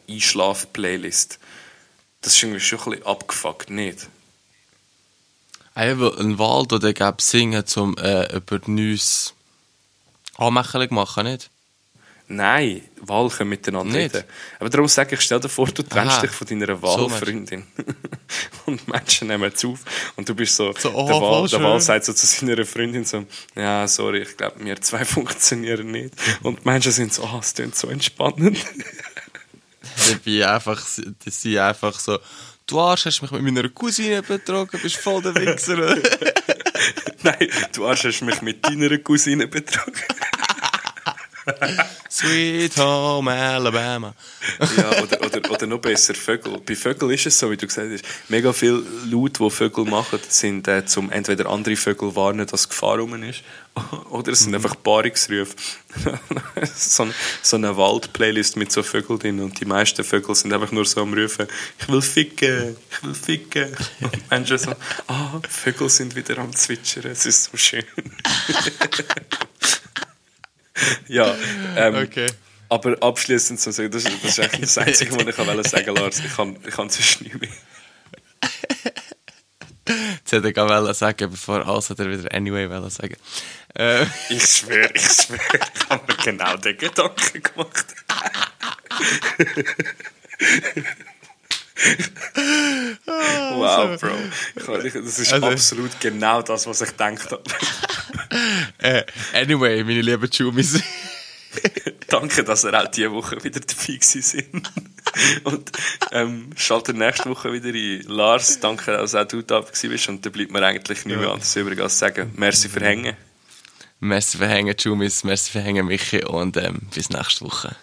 Das ist irgendwie schon ein bisschen abgefuckt, nicht? Einfach ein Wald oder gab singen zum äh, über Neues anmächerlich machen, nicht? Nein, Walchen miteinander Nicht. reden. Aber darum sage ich, stell dir vor, du trennst Aha. dich von deiner Wahlfreundin. So und Menschen nehmen es auf. Und du bist so, so oh, der, Wahl, der Wahl sagt so zu seiner Freundin so, ja, sorry, ich glaube, wir zwei funktionieren nicht. Und Menschen sind so, ah, oh, es klingt so entspannend. Dabei einfach, das sind einfach so, du Arsch, hast mich mit meiner Cousine betrogen, bist voll der Wichser. Nein, du Arsch, hast mich mit deiner Cousine betrogen. Sweet Home Alabama. ja, oder, oder, oder noch besser, Vögel. Bei Vögeln ist es so, wie du gesagt hast, mega viel Laut, die Vögel machen, sind äh, zum entweder andere Vögel warnen, dass Gefahr rum ist, oder es sind mhm. einfach Paarungsrufe. so, so eine Wald-Playlist mit so Vögeln drin und die meisten Vögel sind einfach nur so am Rufen, ich will ficken, ich will ficken. Und Menschen so, ah, Vögel sind wieder am Zwitschern, es ist so schön ja, ähm, okay. Aber abschließend zu sagen, das, das ist eigentlich das Einzige, was ich sagen wollte, Lars. Ich kann, ich kann sonst nicht mehr. Jetzt hätte ich auch sagen, bevor alles hat er wieder anyway sagen. Äh. Ich schwöre, ich schwöre, ich habe mir genau den Gedanken gemacht. Wow, Bro. Das ist also, absolut genau das, was ich gedacht habe. äh, anyway, meine lieben Chumis. Danke, dass ihr auch diese Woche wieder dabei sind. und ähm, schaltet nächste Woche wieder ein. Lars, danke, dass auch du da bist. Und da bleibt mir eigentlich nicht mehr anderes übrig als sagen, merci für Hängen. Merci für Hängen, Chumis, merci für Hängen, Michi. Und ähm, bis nächste Woche.